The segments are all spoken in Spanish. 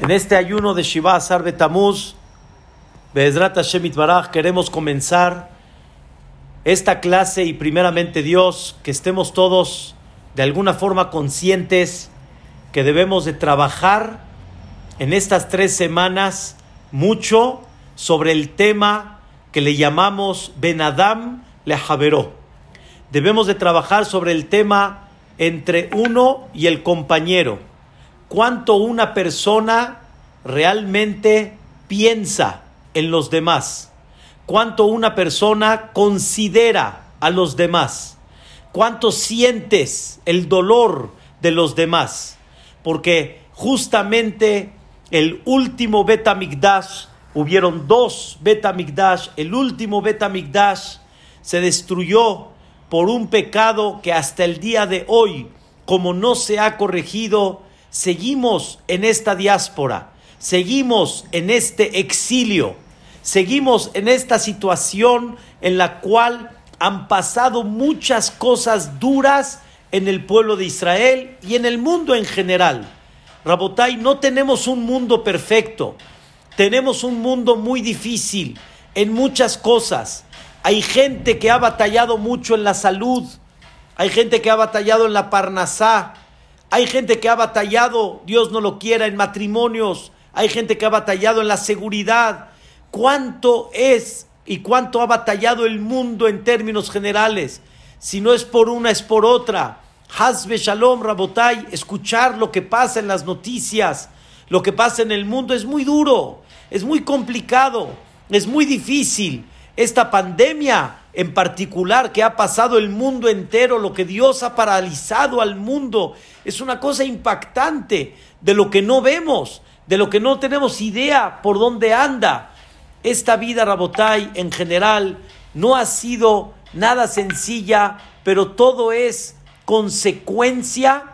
En este ayuno de Shiva Azar Betamuz, Be'ezrat Hashem Baraj, queremos comenzar esta clase y primeramente Dios, que estemos todos de alguna forma conscientes que debemos de trabajar en estas tres semanas mucho sobre el tema que le llamamos Benadam le Javeró. Debemos de trabajar sobre el tema entre uno y el compañero. Cuánto una persona realmente piensa en los demás. Cuánto una persona considera a los demás. Cuánto sientes el dolor de los demás. Porque justamente el último Betamigdash, hubieron dos Betamigdash, el último Betamigdash se destruyó por un pecado que hasta el día de hoy, como no se ha corregido, seguimos en esta diáspora, seguimos en este exilio, seguimos en esta situación en la cual han pasado muchas cosas duras en el pueblo de Israel y en el mundo en general. Rabotai, no tenemos un mundo perfecto, tenemos un mundo muy difícil en muchas cosas. Hay gente que ha batallado mucho en la salud, hay gente que ha batallado en la parnasá, hay gente que ha batallado, Dios no lo quiera, en matrimonios, hay gente que ha batallado en la seguridad. ¿Cuánto es y cuánto ha batallado el mundo en términos generales? Si no es por una, es por otra. Hazbe Shalom Rabotai, escuchar lo que pasa en las noticias, lo que pasa en el mundo es muy duro, es muy complicado, es muy difícil. Esta pandemia en particular que ha pasado el mundo entero, lo que Dios ha paralizado al mundo, es una cosa impactante de lo que no vemos, de lo que no tenemos idea por dónde anda. Esta vida, Rabotai, en general, no ha sido nada sencilla, pero todo es consecuencia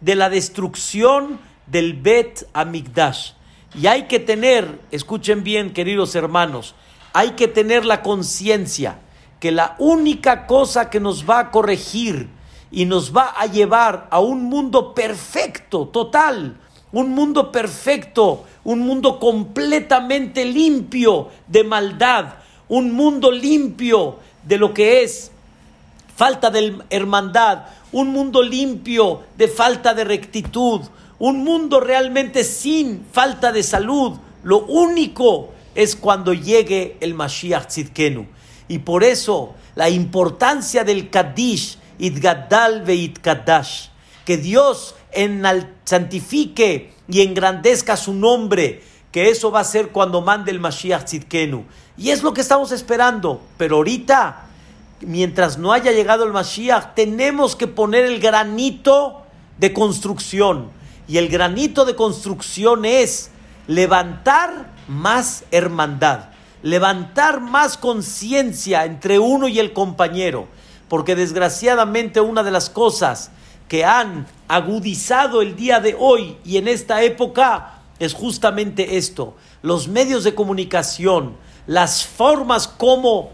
de la destrucción del Bet Amigdash. Y hay que tener, escuchen bien, queridos hermanos, hay que tener la conciencia que la única cosa que nos va a corregir y nos va a llevar a un mundo perfecto, total, un mundo perfecto, un mundo completamente limpio de maldad, un mundo limpio de lo que es falta de hermandad, un mundo limpio de falta de rectitud, un mundo realmente sin falta de salud. Lo único es cuando llegue el Mashiach Tzidkenu. Y por eso la importancia del Kaddish, Idgadal Kadash, que Dios santifique y engrandezca su nombre, que eso va a ser cuando mande el Mashiach Tzidkenu. Y es lo que estamos esperando, pero ahorita mientras no haya llegado el Mashiach, tenemos que poner el granito de construcción. Y el granito de construcción es levantar más hermandad, levantar más conciencia entre uno y el compañero. Porque desgraciadamente una de las cosas que han agudizado el día de hoy y en esta época es justamente esto. Los medios de comunicación, las formas como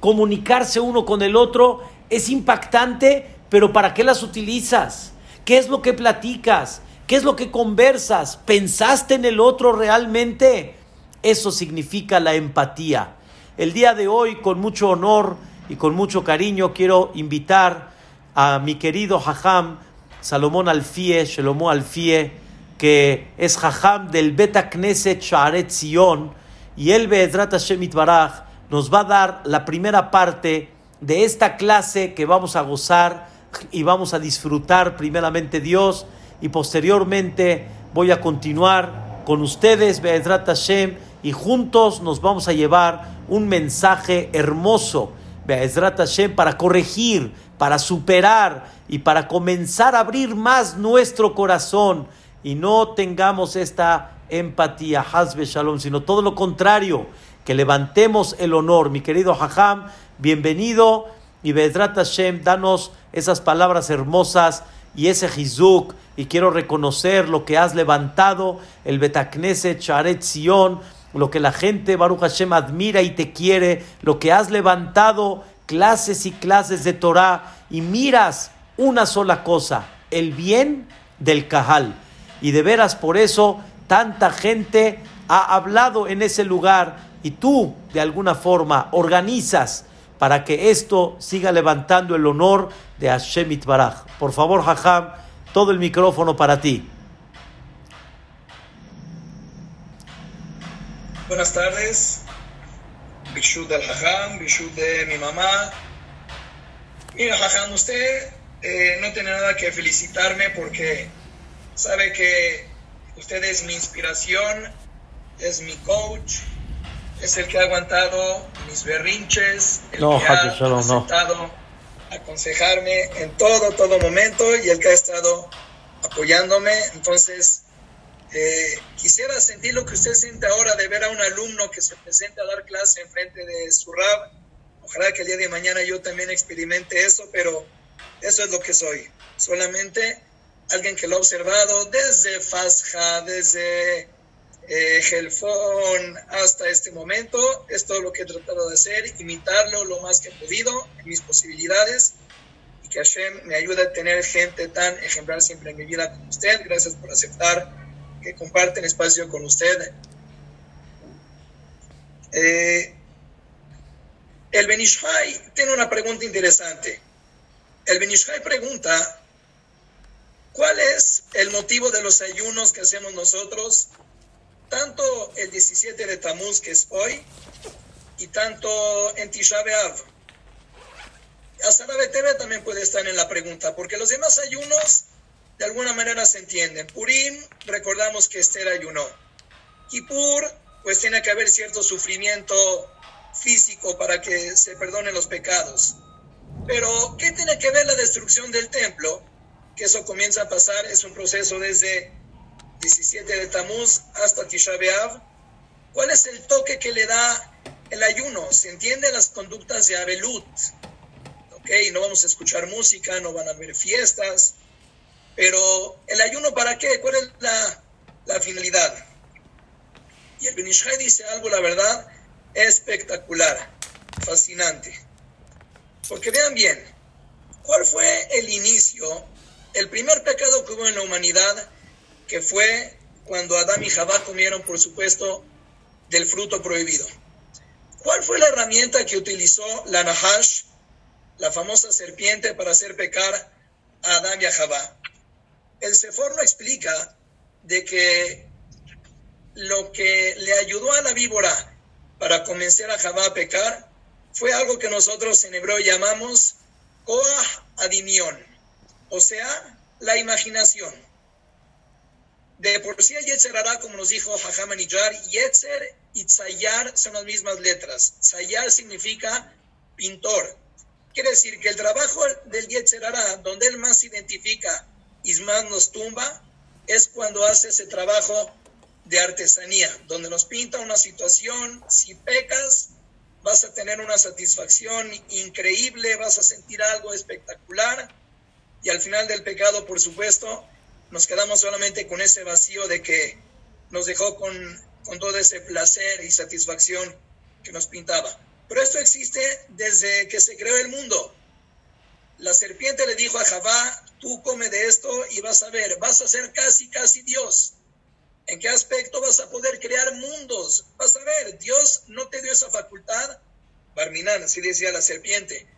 comunicarse uno con el otro es impactante, pero ¿para qué las utilizas? ¿Qué es lo que platicas? ¿Qué es lo que conversas? ¿Pensaste en el otro realmente? Eso significa la empatía. El día de hoy, con mucho honor y con mucho cariño, quiero invitar a mi querido Jajam Salomón Alfie, Shelomo Alfie, que es Jajam del Beta Knesset Shaaret Zion, y él, Be'ezrat Hashem Itbaraj, nos va a dar la primera parte de esta clase que vamos a gozar y vamos a disfrutar primeramente Dios y posteriormente voy a continuar con ustedes, Be'ezrat Hashem, y juntos nos vamos a llevar un mensaje hermoso, Be'ezrat Hashem, para corregir, para superar y para comenzar a abrir más nuestro corazón y no tengamos esta empatía, Hazbe Shalom, sino todo lo contrario que levantemos el honor. Mi querido Hajam, bienvenido y Bedrat Hashem, danos esas palabras hermosas y ese Hizuk. Y quiero reconocer lo que has levantado, el Betakneset Sharet Sion, lo que la gente Baruch Hashem admira y te quiere, lo que has levantado, clases y clases de Torah, y miras una sola cosa, el bien del Cajal. Y de veras por eso Tanta gente ha hablado en ese lugar y tú de alguna forma organizas para que esto siga levantando el honor de Hashem Itbaraj. Por favor, Jajam, todo el micrófono para ti. Buenas tardes. Bishud del Jajam, Bishud de mi mamá. Mira, Jajam, usted eh, no tiene nada que felicitarme porque sabe que usted es mi inspiración, es mi coach, es el que ha aguantado mis berrinches, el que ha aceptado aconsejarme en todo, todo momento y el que ha estado apoyándome. Entonces, eh, quisiera sentir lo que usted siente ahora de ver a un alumno que se presenta a dar clase en frente de su rab. Ojalá que el día de mañana yo también experimente eso, pero eso es lo que soy. Solamente alguien que lo ha observado desde Fasja, desde eh, hasta este momento. Es todo lo que he tratado de hacer, imitarlo lo más que he podido en mis posibilidades. Y que Hashem me ayude a tener gente tan ejemplar siempre en mi vida como usted. Gracias por aceptar que comparten espacio con usted. Eh, el Benishai tiene una pregunta interesante. El Benishai pregunta, ¿cuál es el motivo de los ayunos que hacemos nosotros? Tanto el 17 de Tamuz, que es hoy, y tanto en Tisha B'Av. BTV también puede estar en la pregunta, porque los demás ayunos de alguna manera se entienden. Purim, recordamos que Esther ayunó. Kippur, pues tiene que haber cierto sufrimiento físico para que se perdonen los pecados. Pero, ¿qué tiene que ver la destrucción del templo? Que eso comienza a pasar, es un proceso desde 17 de Tamuz hasta Tisha B'Av. ¿Cuál es el toque que le da el ayuno? Se entienden las conductas de Abelut. ¿Ok? No vamos a escuchar música, no van a haber fiestas. Pero, ¿el ayuno para qué? ¿Cuál es la, finalidad? Y el Benishai dice algo, la verdad, espectacular, fascinante. Porque vean bien, ¿cuál fue el inicio, el primer pecado que hubo en la humanidad, que fue cuando Adán y Jabá comieron, por supuesto, del fruto prohibido? ¿Cuál fue la herramienta que utilizó la Nahash, la famosa serpiente, para hacer pecar a Adán y a Jabá? El Sefor no explica de que lo que le ayudó a la víbora para convencer a Jabá a pecar fue algo que nosotros en hebreo llamamos Koah Adimion, o sea, la imaginación. De por sí el Yetzer hará, como nos dijo Hajam Aniyar, Yetzer y Tzayar son las mismas letras. Tzayar significa pintor. Quiere decir que el trabajo del Yetzer hará, donde él más identifica más nos tumba, es cuando hace ese trabajo de artesanía, donde nos pinta una situación, si pecas, vas a tener una satisfacción increíble, vas a sentir algo espectacular y al final del pecado, por supuesto, nos quedamos solamente con ese vacío de que nos dejó con, con todo ese placer y satisfacción que nos pintaba. Pero esto existe desde que se creó el mundo. La serpiente le dijo a Javá, tú come de esto y vas a ver, vas a ser casi, casi Dios. ¿En qué aspecto vas a poder crear mundos? Vas a ver, Dios no te dio esa facultad. Barminan, así decía la serpiente,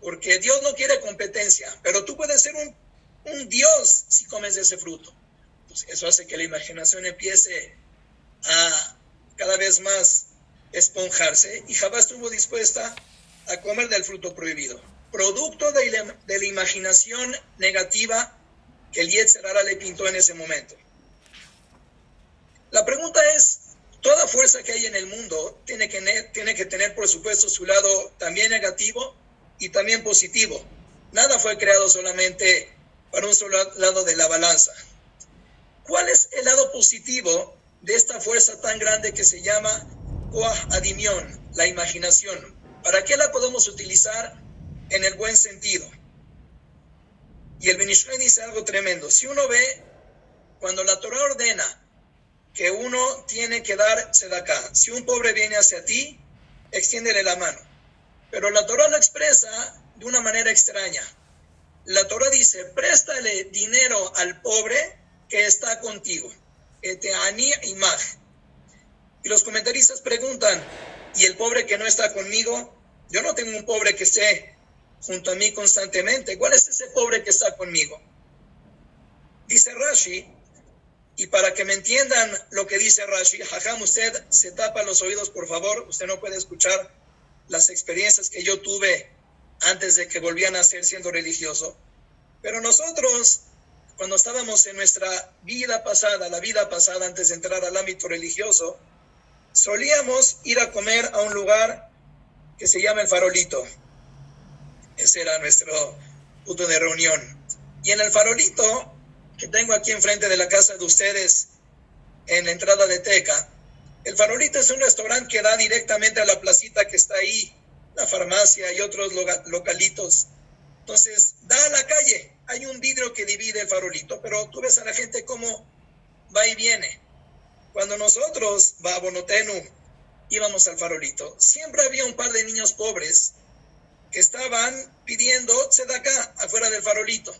porque Dios no quiere competencia, pero tú puedes ser un, Dios si comes de ese fruto. Pues eso hace que la imaginación empiece a cada vez más esponjarse y Jabá estuvo dispuesta a comer del fruto prohibido, producto de la, imaginación negativa que el Yetzerara le pintó en ese momento. La pregunta es, toda fuerza que hay en el mundo tiene que, tiene que tener, por supuesto, su lado también negativo y también positivo. Nada fue creado solamente para un solo lado de la balanza. ¿Cuál es el lado positivo de esta fuerza tan grande que se llama Koah Adimion, la imaginación? ¿Para qué la podemos utilizar en el buen sentido? Y el Benishai dice algo tremendo. Si uno ve, cuando la Torah ordena que uno tiene que dar acá. Si un pobre viene hacia ti, extiéndele la mano. Pero la Torah lo expresa de una manera extraña. La Torah dice, préstale dinero al pobre que está contigo. Y los comentaristas preguntan, ¿y el pobre que no está conmigo? Yo no tengo un pobre que esté junto a mí constantemente. ¿Cuál es ese pobre que está conmigo? Dice Rashi, y para que me entiendan lo que dice Rashi, Jajam, usted se tapa los oídos, por favor, usted no puede escuchar las experiencias que yo tuve antes de que volvían a ser siendo religioso. Pero nosotros, cuando estábamos en nuestra vida pasada, la vida pasada antes de entrar al ámbito religioso, solíamos ir a comer a un lugar que se llama el farolito. Ese era nuestro punto de reunión. Y en el farolito que tengo aquí enfrente de la casa de ustedes, en la entrada de Teca. El Farolito es un restaurante que da directamente a la placita que está ahí, la farmacia y otros localitos. Entonces, da a la calle. Hay un vidrio que divide el farolito, pero tú ves a la gente cómo va y viene. Cuando nosotros, va a Bonotenu, íbamos al farolito, siempre había un par de niños pobres que estaban pidiendo acá afuera del farolito.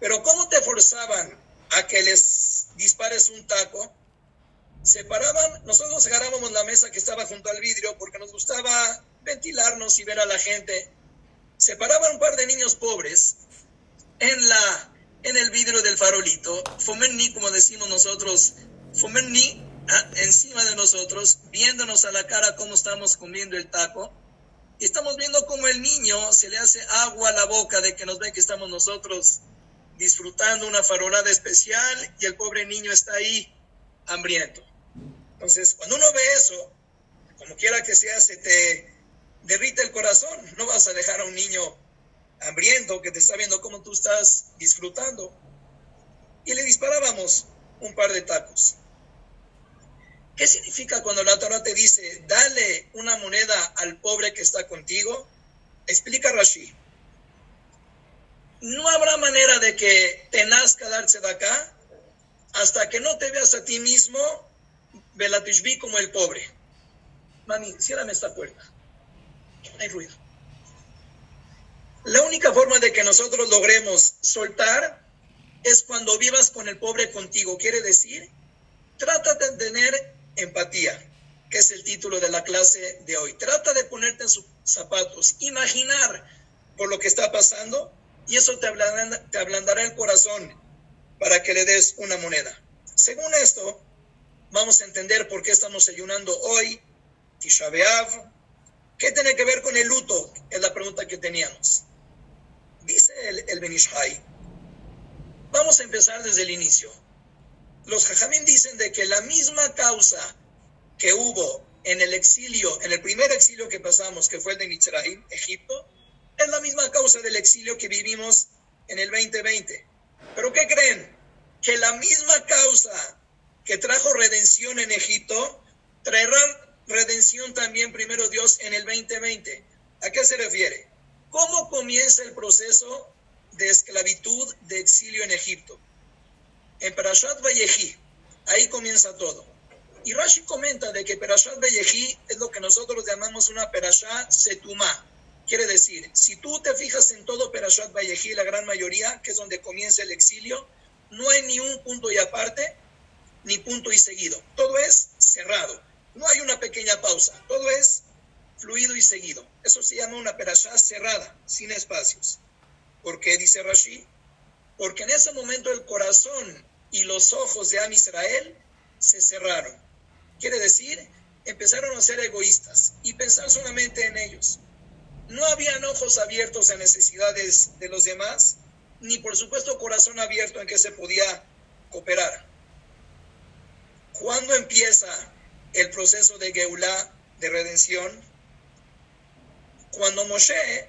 Pero ¿cómo te forzaban a que les dispares un taco? Se paraban, nosotros agarrábamos la mesa que estaba junto al vidrio porque nos gustaba ventilarnos y ver a la gente. Se paraban un par de niños pobres en la en el vidrio del farolito, fomenni, como decimos nosotros, fomenni ah, encima de nosotros, viéndonos a la cara cómo estamos comiendo el taco. Y estamos viendo cómo el niño se le hace agua a la boca de que nos ve que estamos nosotros disfrutando una farolada especial y el pobre niño está ahí hambriento. Entonces, cuando uno ve eso, como quiera que sea, se te derrite el corazón. No vas a dejar a un niño hambriento que te está viendo cómo tú estás disfrutando. Y le disparábamos un par de tacos. ¿Qué significa cuando la Torah te dice, dale una moneda al pobre que está contigo? Explica Rashi no habrá manera de que te nazca darse de acá hasta que no te veas a ti mismo, Belatishbi, como el pobre. Mami, ciérrame esta puerta. Hay ruido. La única forma de que nosotros logremos soltar es cuando vivas con el pobre contigo. Quiere decir, trata de tener empatía, que es el título de la clase de hoy. Trata de ponerte en sus zapatos, imaginar por lo que está pasando y eso te ablandará, el corazón para que le des una moneda. Según esto, vamos a entender por qué estamos ayunando hoy, Tisha ¿Qué tiene que ver con el luto? Es la pregunta que teníamos. Dice el, el Benishai. Vamos a empezar desde el inicio. Los Jajamín dicen de que la misma causa que hubo en el exilio, en el primer exilio que pasamos, que fue el de Mitzrayim, Egipto, es la misma causa del exilio que vivimos en el 2020. Pero ¿qué creen? Que la misma causa que trajo redención en Egipto traerá redención también primero Dios en el 2020. ¿A qué se refiere? ¿Cómo comienza el proceso de esclavitud, de exilio en Egipto? En Parashat Vallejí, ahí comienza todo. Y Rashi comenta de que Parashat Vallejí es lo que nosotros llamamos una Parashat Setumá, Quiere decir, si tú te fijas en todo Perashat Vallejí, la gran mayoría, que es donde comienza el exilio, no hay ni un punto y aparte, ni punto y seguido. Todo es cerrado. No hay una pequeña pausa. Todo es fluido y seguido. Eso se llama una perashá cerrada, sin espacios. ¿Por qué dice Rashi? Porque en ese momento el corazón y los ojos de Am Israel se cerraron. Quiere decir, empezaron a ser egoístas y pensar solamente en ellos. No habían ojos abiertos a necesidades de los demás, ni por supuesto corazón abierto en que se podía cooperar. ¿Cuándo empieza el proceso de Geulah, de redención? Cuando Moshe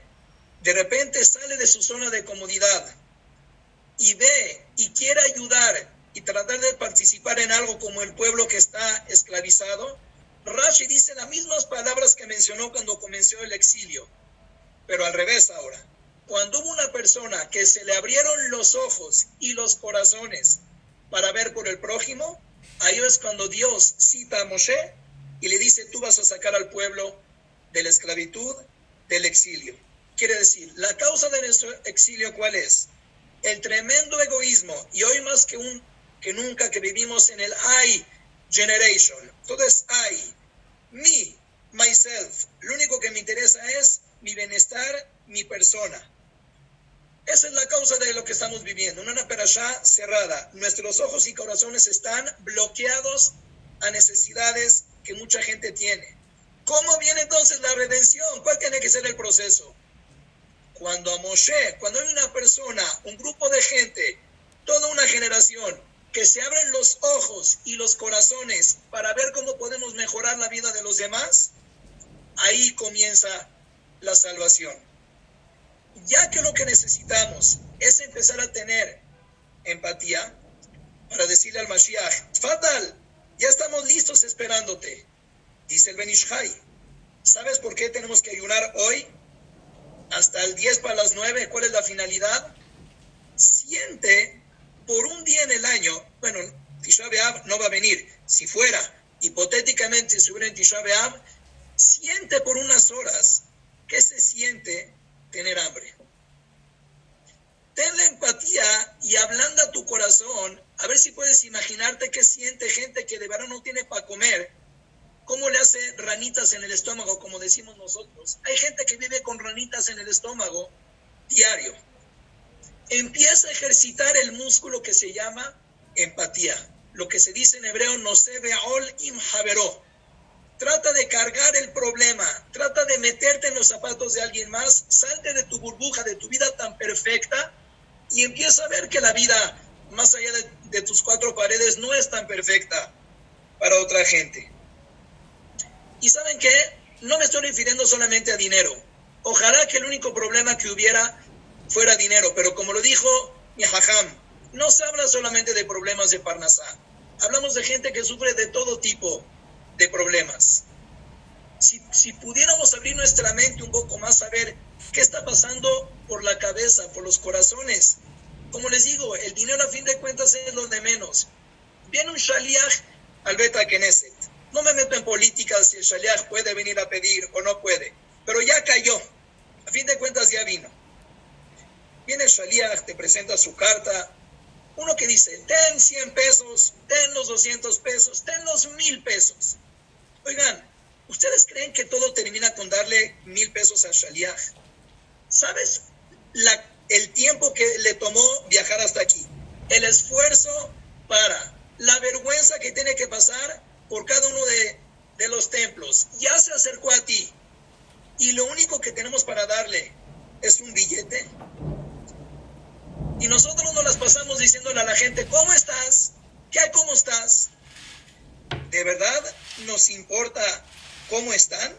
de repente sale de su zona de comodidad y ve y quiere ayudar y tratar de participar en algo como el pueblo que está esclavizado, Rashi dice las mismas palabras que mencionó cuando comenzó el exilio. Pero al revés ahora, cuando hubo una persona que se le abrieron los ojos y los corazones para ver por el prójimo, ahí es cuando Dios cita a Moshe y le dice, tú vas a sacar al pueblo de la esclavitud, del exilio. Quiere decir, la causa de nuestro exilio, ¿cuál es? El tremendo egoísmo, y hoy más que un que nunca que vivimos en el I generation. Todo I, me, myself. Lo único que me interesa es mi bienestar, mi persona. Esa es la causa de lo que estamos viviendo, una perashá cerrada. Nuestros ojos y corazones están bloqueados a necesidades que mucha gente tiene. ¿Cómo viene entonces la redención? ¿Cuál tiene que ser el proceso? Cuando a Moshe, cuando hay una persona, un grupo de gente, toda una generación, que se abren los ojos y los corazones para ver cómo podemos mejorar la vida de los demás, ahí comienza la salvación ya que lo que necesitamos es empezar a tener empatía para decirle al Mashiach, Fatal, ya estamos listos esperándote, dice el Benishai. ¿Sabes por qué tenemos que ayunar hoy? Hasta el 10 para las 9, ¿cuál es la finalidad? Siente por un día en el año, bueno, Tisha B'Av no va a venir, si fuera, hipotéticamente, si hubiera en Tisha B'Av, siente por unas horas qué se siente tener hambre. Ten la empatía y ablanda tu corazón, a ver si puedes imaginarte qué siente gente que de verdad no tiene para comer, cómo le hace ranitas en el estómago, como decimos nosotros. Hay gente que vive con ranitas en el estómago diario. Empieza a ejercitar el músculo que se llama empatía, lo que se dice en hebreo no se ve ol im Trata de cargar el problema, trata de meterte en los zapatos de alguien más, salte de tu burbuja, de tu vida tan perfecta y empieza a ver que la vida más allá de, tus cuatro paredes no es tan perfecta para otra gente. Y saben qué, no me estoy refiriendo solamente a dinero. Ojalá que el único problema que hubiera fuera dinero, pero como lo dijo mi no se habla solamente de problemas de Parnasá. Hablamos de gente que sufre de todo tipo de problemas. Si, pudiéramos abrir nuestra mente un poco más a ver qué está pasando por la cabeza, por los corazones. Como les digo, el dinero a fin de cuentas es lo de menos. Viene un shaliach al Beta. No me meto en política si el shaliach puede venir a pedir o no puede, pero ya cayó. A fin de cuentas ya vino. Viene el shaliach, te presenta su carta, uno que dice, ten 100 pesos, ten los 200 pesos, ten los mil pesos. Oigan, ¿ustedes creen que todo termina con darle mil pesos a Shaliach? ¿Sabes el tiempo que le tomó viajar hasta aquí? El esfuerzo para, la vergüenza que tiene que pasar por cada uno de, de los templos. Ya se acercó a ti y lo único que tenemos para darle es un billete. Y nosotros nos las pasamos diciéndole a la gente, ¿cómo estás? ¿Qué hay? ¿Cómo estás? ¿De verdad nos importa cómo están?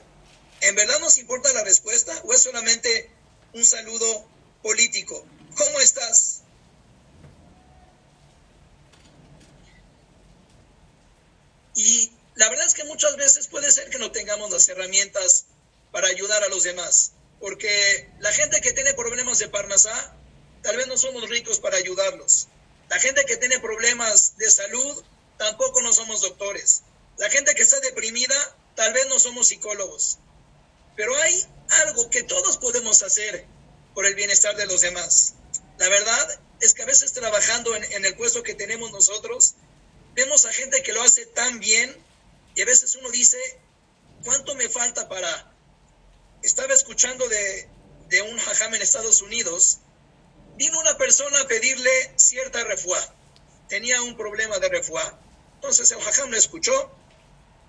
¿En verdad nos importa la respuesta o es solamente un saludo político? ¿Cómo estás? Y la verdad es que muchas veces puede ser que no tengamos las herramientas para ayudar a los demás, porque la gente que tiene problemas de Parnasá, tal vez no somos ricos para ayudarlos. La gente que tiene problemas de salud, tampoco no somos doctores. La gente que está deprimida, tal vez no somos psicólogos. Pero hay algo que todos podemos hacer por el bienestar de los demás. La verdad es que a veces trabajando en, el puesto que tenemos nosotros, vemos a gente que lo hace tan bien y a veces uno dice, ¿cuánto me falta para... Estaba escuchando de, de un hajam en Estados Unidos, vino una persona a pedirle cierta refuá. Tenía un problema de refuá. Entonces el hajam lo escuchó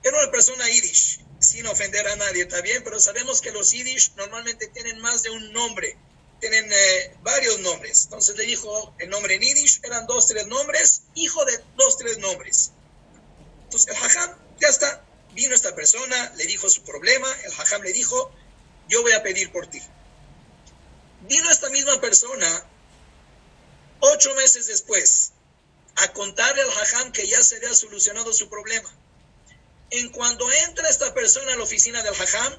era una persona yiddish, sin ofender a nadie, está bien, pero sabemos que los yiddish normalmente tienen más de un nombre, tienen eh, varios nombres. Entonces le dijo el nombre en yiddish, eran dos, tres nombres, hijo de dos, tres nombres. Entonces el hajam, ya está, vino esta persona, le dijo su problema, el hajam le dijo, yo voy a pedir por ti. Vino esta misma persona ocho meses después a contarle al hajam que ya se había solucionado su problema. En cuando entra esta persona a la oficina del Hajam,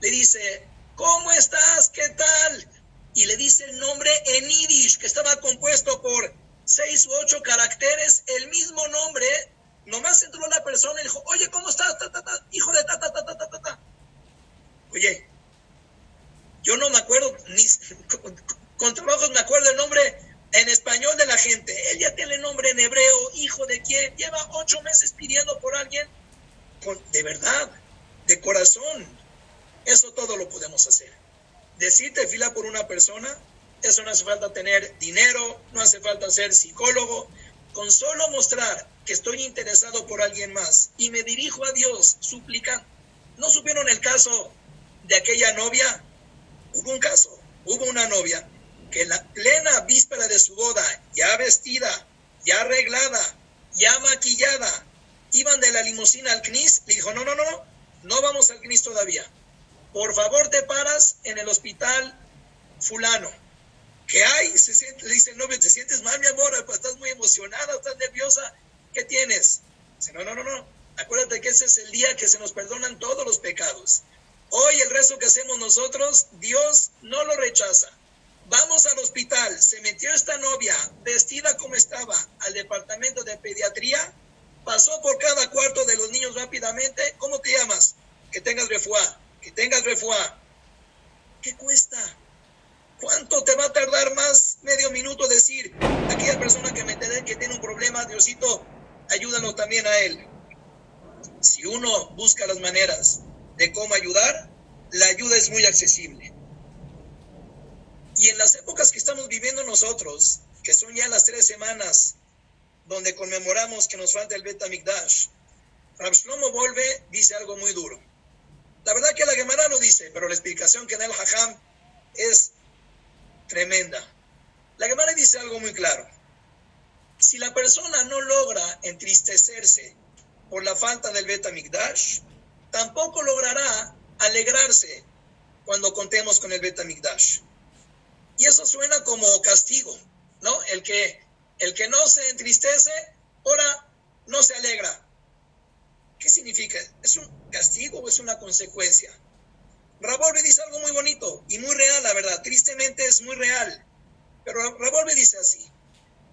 le dice, ¿cómo estás? ¿Qué tal? Y le dice el nombre en Yiddish, que estaba compuesto por seis u ocho caracteres, el mismo nombre. Nomás entró la persona y dijo, oye, ¿cómo estás? hijo de ta. Oye, yo no me acuerdo, ni con trabajos me acuerdo el nombre en español de la gente. Él ya tiene nombre en hebreo, hijo de quién, lleva ocho meses pidiendo por alguien, con, de verdad, de corazón. Eso todo lo podemos hacer. Decirte fila por una persona, eso no hace falta tener dinero, no hace falta ser psicólogo. Con solo mostrar que estoy interesado por alguien más y me dirijo a Dios suplicando. ¿No supieron el caso de aquella novia? Hubo un caso, hubo una novia que en la plena víspera de su boda, ya vestida, ya arreglada, ya maquillada, iban de la limusina al CNIS, le dijo, no, no, no, no vamos al CNIS todavía. Por favor te paras en el hospital fulano. ¿Qué hay? Se siente, le dice el novio, ¿te sientes mal, mi amor? Pues estás muy emocionada, estás nerviosa. ¿Qué tienes? No, no, no, no. Acuérdate que ese es el día que se nos perdonan todos los pecados. Hoy el rezo que hacemos nosotros, Dios no lo rechaza. Vamos al hospital, se metió esta novia vestida como estaba al departamento de pediatría, pasó por cada cuarto de los niños rápidamente. ¿Cómo te llamas? Que tengas refuá, que tengas refuá. ¿Qué cuesta? ¿Cuánto te va a tardar más medio minuto decir, aquella persona que me que tiene un problema, Diosito, ayúdanos también a él? Si uno busca las maneras de cómo ayudar, la ayuda es muy accesible. Y en las épocas que estamos viviendo nosotros, que son ya las tres semanas donde conmemoramos que nos falta el Bet Mikdash, Rab Shlomo Volve dice algo muy duro. La verdad que la Gemara lo dice, pero la explicación que da el Hajam es tremenda. La Gemara dice algo muy claro. Si la persona no logra entristecerse por la falta del Bet Mikdash, tampoco logrará alegrarse cuando contemos con el Bet Mikdash. Y eso suena como castigo, ¿no? El que, el que no se entristece, ahora no se alegra. ¿Qué significa? ¿Es un castigo es una consecuencia? Rabolve dice algo muy bonito y muy real, la verdad. Tristemente es muy real. Pero Rabolve dice así.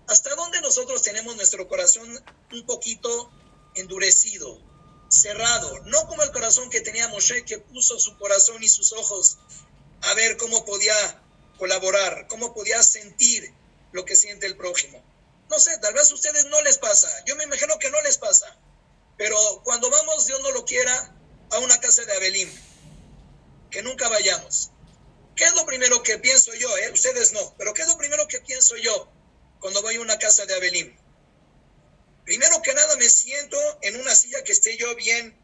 ¿Hasta dónde nosotros tenemos nuestro corazón un poquito endurecido, cerrado? No como el corazón que tenía Moshe, que puso su corazón y sus ojos a ver cómo podía colaborar, cómo podía sentir lo que siente el prójimo. No sé, tal vez a ustedes no les pasa, yo me imagino que no les pasa, pero cuando vamos, Dios no lo quiera, a una casa de Abelín, que nunca vayamos. ¿Qué es lo primero que pienso yo? Eh? Ustedes no, pero ¿qué es lo primero que pienso yo cuando voy a una casa de Abelín? Primero que nada me siento en una silla que esté yo bien,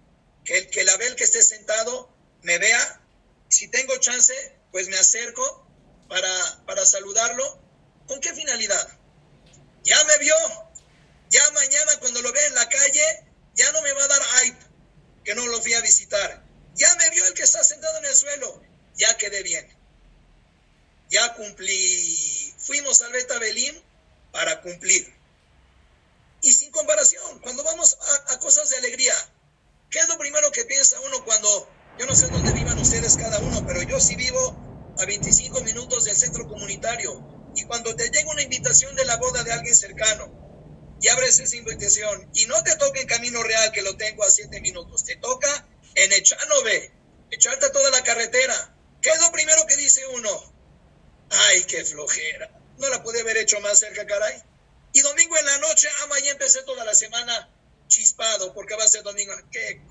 que el, que el Abel que esté sentado me vea. Si tengo chance, pues me acerco para, saludarlo. ¿Con qué finalidad? Ya me vio. Ya mañana cuando lo vea en la calle, ya no me va a dar hype que no lo fui a visitar. Ya me vio el que está sentado en el suelo. Ya quedé bien. Ya cumplí. Fuimos al Beta Belim para cumplir. Y sin comparación, cuando vamos a, cosas de alegría, ¿qué es lo primero que piensa uno cuando, yo no sé dónde vivan ustedes cada uno, pero yo sí vivo a 25 minutos del centro comunitario. Y cuando te llega una invitación de la boda de alguien cercano y abres esa invitación y no te toca en Camino Real, que lo tengo a 7 minutos, te toca en Echanove, echarte toda la carretera. ¿Qué es lo primero que dice uno? Ay, qué flojera. No la pude haber hecho más cerca, caray. Y domingo en la noche, ama, ah, ya empecé toda la semana chispado porque va a ser domingo. ¿Qué?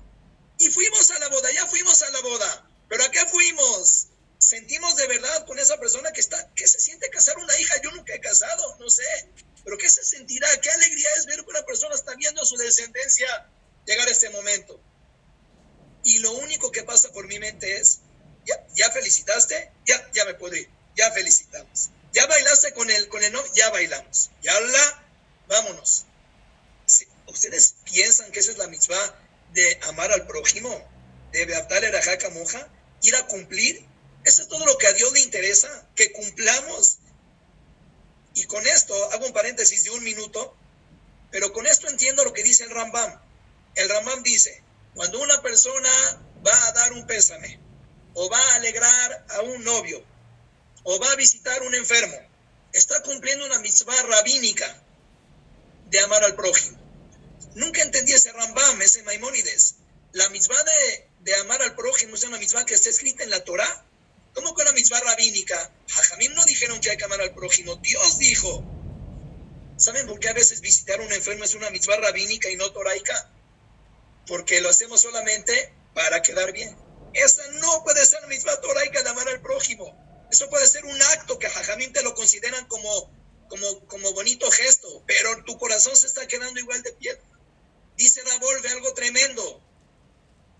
Y fuimos a la boda, ya fuimos a la boda. ¿Pero a qué fuimos? sentimos de verdad con esa persona que está, que se siente casar una hija. Yo nunca he casado, no sé, pero ¿qué se sentirá? ¿Qué alegría es ver que una persona está viendo a su descendencia llegar a este momento? Y lo único que pasa por mi mente es, ya, ya felicitaste, ya, ya me ir, ya felicitamos. Ya bailaste con el, con el no, ya bailamos. Ya la, vámonos. ¿Ustedes piensan que esa es la mitzvah de amar al prójimo? ¿De Beaptal Erajaka Moja? ¿Ir a cumplir? Eso es todo lo que a Dios le interesa, que cumplamos. Y con esto hago un paréntesis de un minuto, pero con esto entiendo lo que dice el Rambam. El Rambam dice, cuando una persona va a dar un pésame, o va a alegrar a un novio, o va a visitar un enfermo, está cumpliendo una mitzvah rabínica de amar al prójimo. Nunca entendí ese Rambam, ese Maimónides. La mitzvah de, de amar al prójimo es una mitzvah que está escrita en la Torah ¿Cómo con la misma rabínica? Jajamim no dijeron que hay que amar al prójimo. Dios dijo ¿Saben por qué a veces visitar a un enfermo es una mitzvah rabínica y no toraica? Porque lo hacemos solamente para quedar bien. Esa no puede ser mitzvah toraica de amar al prójimo. Eso puede ser un acto que Jajamín te lo consideran como, como, como bonito gesto, pero tu corazón se está quedando igual de piedra. Dice Ravolve algo tremendo.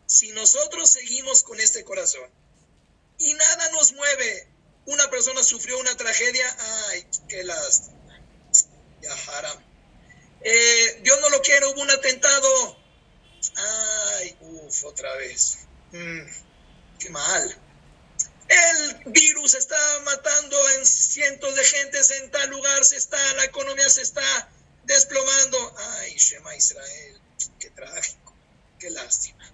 Si nosotros seguimos con este corazón y nada nos mueve, una persona sufrió una tragedia, ay, qué lástima eh, Dios no lo quiere, hubo un atentado. Ay, uff, otra vez. Mm, qué mal. El virus está matando en cientos de gentes en tal lugar, se está, la economía se está desplomando. Ay, Shema Israel, qué trágico, qué lástima.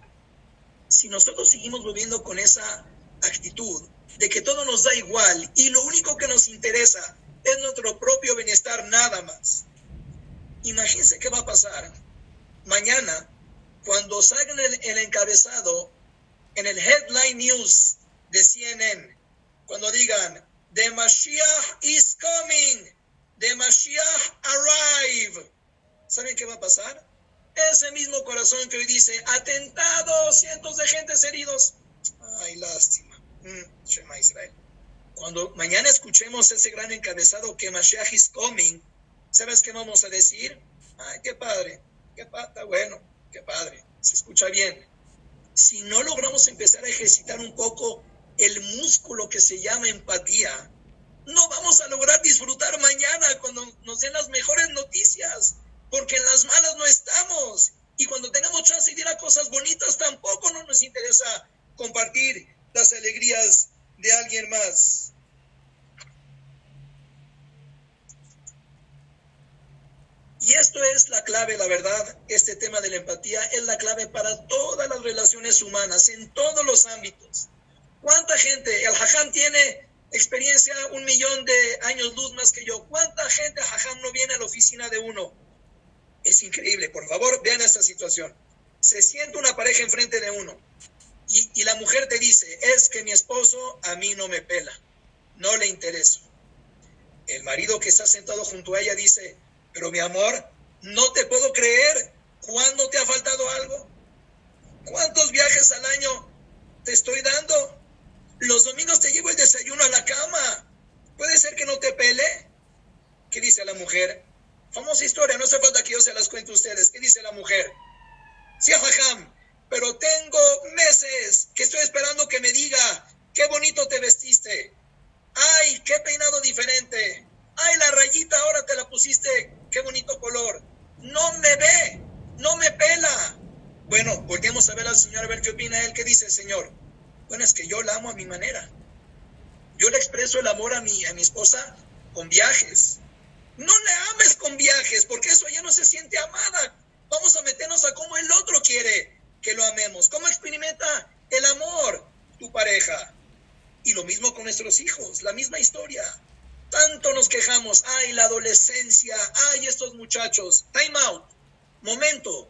Si nosotros seguimos viviendo con esa actitud de que todo nos da igual y lo único que nos interesa es nuestro propio bienestar nada más. Imagínense qué va a pasar mañana cuando salga el, el encabezado en el headline news de CNN, cuando digan, The Mashiach is coming, The Mashiach arrive. ¿Saben qué va a pasar? Ese mismo corazón que hoy dice, atentados, cientos de gentes heridos. Ay, lástima. Mm, Shema Israel. Cuando mañana escuchemos ese gran encabezado que Mashiach is coming, ¿sabes qué vamos a decir? Ay, qué padre, qué padre, bueno, qué padre, se escucha bien. Si no logramos empezar a ejercitar un poco el músculo que se llama empatía, no vamos a lograr disfrutar mañana cuando nos den las mejores noticias, porque en las malas no estamos. Y cuando tenemos chance de ir a cosas bonitas, tampoco no nos interesa compartir las alegrías de alguien más. Y esto es la clave, la verdad, este tema de la empatía es la clave para todas las relaciones humanas, en todos los ámbitos. ¿Cuánta gente, el Jajam tiene experiencia un millón de años luz más que yo? ¿Cuánta gente Jajam no viene a la oficina de uno? Es increíble, por favor, vean esta situación. Se siente una pareja enfrente de uno y, la mujer te dice, es que mi esposo a mí no me pela, no le intereso. El marido que está sentado junto a ella dice, pero mi amor, no te puedo creer, ¿cuándo te ha faltado algo? ¿Cuántos viajes al año te estoy dando? Los domingos te llevo el desayuno a la cama. ¿Puede ser que no te pele? ¿Qué dice la mujer? Famosa historia, no hace falta que yo se las cuente a ustedes. ¿Qué dice la mujer? Sí, Jajam, pero tengo meses que estoy esperando que me diga, qué bonito te vestiste. Ay, qué peinado diferente. Ay, la rayita ahora te la pusiste, qué bonito color. No me ve, no me pela. Bueno, volvemos a ver al Señor a ver qué opina él, qué dice el Señor. Bueno, es que yo la amo a mi manera. Yo le expreso el amor a mi, a mi esposa con viajes. No le ames con viajes, porque eso ya no se siente amada. Vamos a meternos a cómo el otro quiere que lo amemos. ¿Cómo experimenta el amor tu pareja? Y lo mismo con nuestros hijos, la misma historia. Tanto nos quejamos, ay, la adolescencia, ay, estos muchachos. Time out. Momento.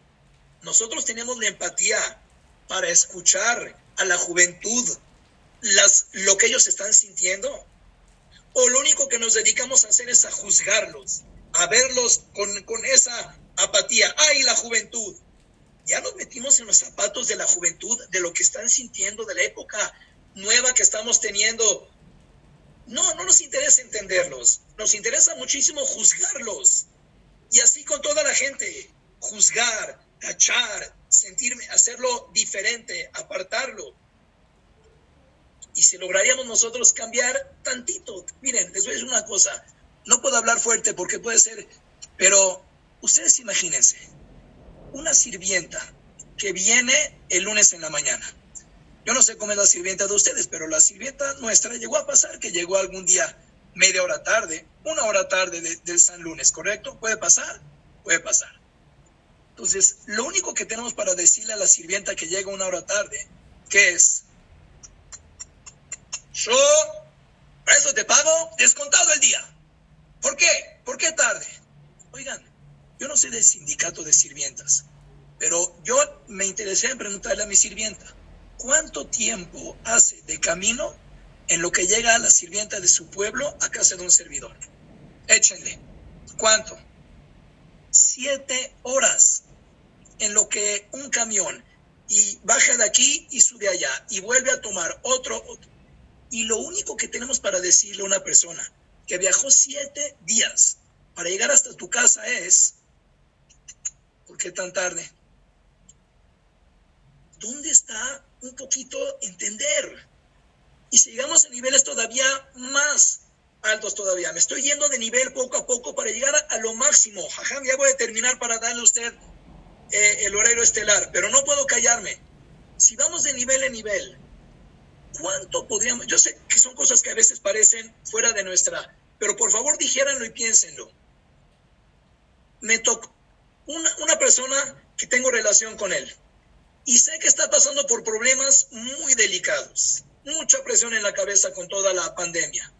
Nosotros tenemos la empatía para escuchar a la juventud las, lo que ellos están sintiendo. O lo único que nos dedicamos a hacer es a juzgarlos, a verlos con, con esa apatía. Ay, la juventud ya nos metimos en los zapatos de la juventud, de lo que están sintiendo, de la época nueva que estamos teniendo. No, no nos interesa entenderlos, nos interesa muchísimo juzgarlos. Y así con toda la gente, juzgar, tachar, sentirme, hacerlo diferente, apartarlo. Y si lograríamos nosotros cambiar tantito, miren, les voy a decir una cosa, no puedo hablar fuerte porque puede ser, pero ustedes imagínense, una sirvienta que viene el lunes en la mañana. Yo no sé cómo es la sirvienta de ustedes, pero la sirvienta nuestra llegó a pasar que llegó algún día media hora tarde, una hora tarde del San Lunes, ¿correcto? ¿Puede pasar? Puede pasar. Entonces, lo único que tenemos para decirle a la sirvienta que llega una hora tarde, que es, yo, para eso te pago descontado el día. ¿Por qué? ¿Por qué tarde? Oigan, yo no soy del sindicato de sirvientas, pero yo me interesé en preguntarle a mi sirvienta, ¿cuánto tiempo hace de camino en lo que llega a la sirvienta de su pueblo a casa de un servidor? Échenle. ¿Cuánto? siete horas en lo que un camión y baja de aquí y sube allá y vuelve a tomar otro, otro. Y lo único que tenemos para decirle a una persona que viajó siete días para llegar hasta tu casa es, ¿por qué tan tarde? ¿Dónde está un poquito entender? Y si llegamos a niveles todavía más altos todavía, me estoy yendo de nivel poco a poco para llegar a, lo máximo. Jajam, ya voy a terminar para darle a usted eh, el horario estelar, pero no puedo callarme. Si vamos de nivel en nivel, ¿cuánto podríamos? Yo sé que son cosas que a veces parecen fuera de nuestra, pero por favor dijéranlo y piénsenlo. Me tocó una, una persona que tengo relación con él y sé que está pasando por problemas muy delicados mucha presión en la cabeza con toda la pandemia.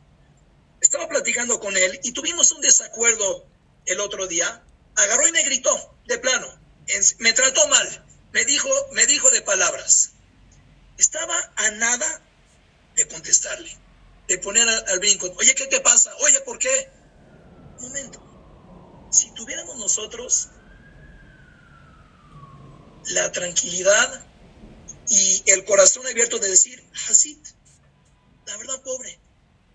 Estaba platicando con él y tuvimos un desacuerdo el otro día. Agarró y me gritó de plano. Me trató mal. Me dijo, me dijo de palabras. Estaba a nada de contestarle, de poner al, brinco. Oye, ¿qué te pasa? Oye, ¿por qué? Un momento. Si tuviéramos nosotros la tranquilidad y el corazón abierto de decir, Hasid, la verdad, pobre.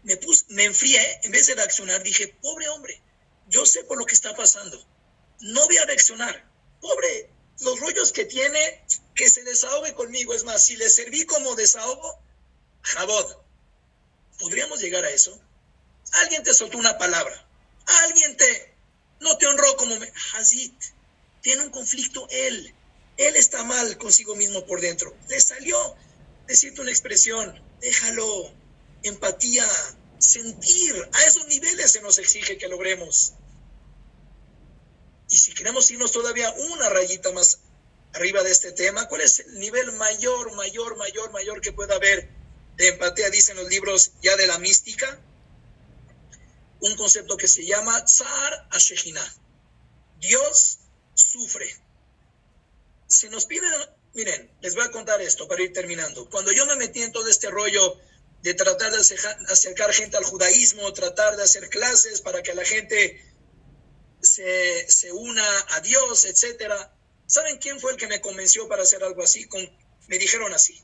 Me, puse, me enfrié, en vez de reaccionar, dije, pobre hombre, yo sé por lo que está pasando. No voy a reaccionar. Pobre, los rollos que tiene, que se desahogue conmigo. Es más, si le serví como desahogo, jabod. ¿Podríamos llegar a eso? Alguien te soltó una palabra. Alguien te, no te honró como me. Hazid, tiene un conflicto él él está mal consigo mismo por dentro. Le salió decirte una expresión, déjalo, empatía, sentir. A esos niveles se nos exige que logremos. Y si queremos irnos todavía una rayita más arriba de este tema, ¿cuál es el nivel mayor, mayor, mayor, mayor que pueda haber de empatía? Dicen los libros ya de la mística. Un concepto que se llama Tsar Ashejina. Dios sufre si nos piden, miren, les voy a contar esto para ir terminando. Cuando yo me metí en todo este rollo de tratar de acercar gente al judaísmo, tratar de hacer clases para que la gente se, se una a Dios, etcétera. ¿Saben quién fue el que me convenció para hacer algo así? Con, me dijeron así.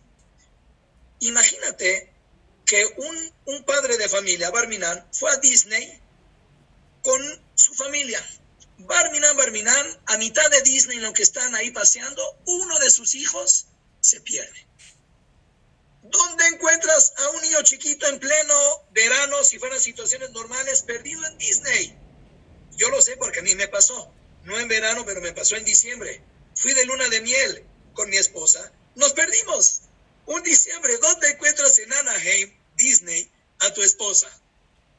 Imagínate que un, un padre de familia, Barminan, fue a Disney con su familia Barminan, Barminan, a mitad de Disney, en lo que están ahí paseando, uno de sus hijos se pierde. ¿Dónde encuentras a un niño chiquito en pleno verano, si fueran situaciones normales, perdido en Disney? Yo lo sé porque a mí me pasó. No en verano, pero me pasó en diciembre. Fui de luna de miel con mi esposa. Nos perdimos. Un diciembre, ¿dónde encuentras en Anaheim, Disney, a tu esposa?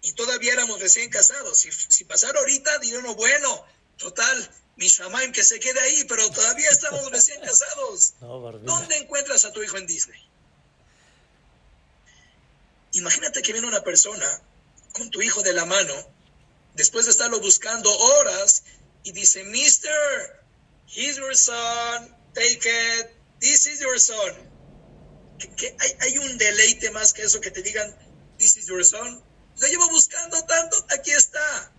Y todavía éramos recién casados. Si, si pasara ahorita, diríamos, bueno, total, mi shamaim que se quede ahí, pero todavía estamos recién casados. ¿Dónde encuentras a tu hijo en Disney? Imagínate que viene una persona con tu hijo de la mano, después de estarlo buscando horas, y dice, Mister, he's your son, take it, this is your son. ¿Que, hay, hay un deleite más que eso que te digan, this is your son? Lo llevo buscando tanto, aquí está.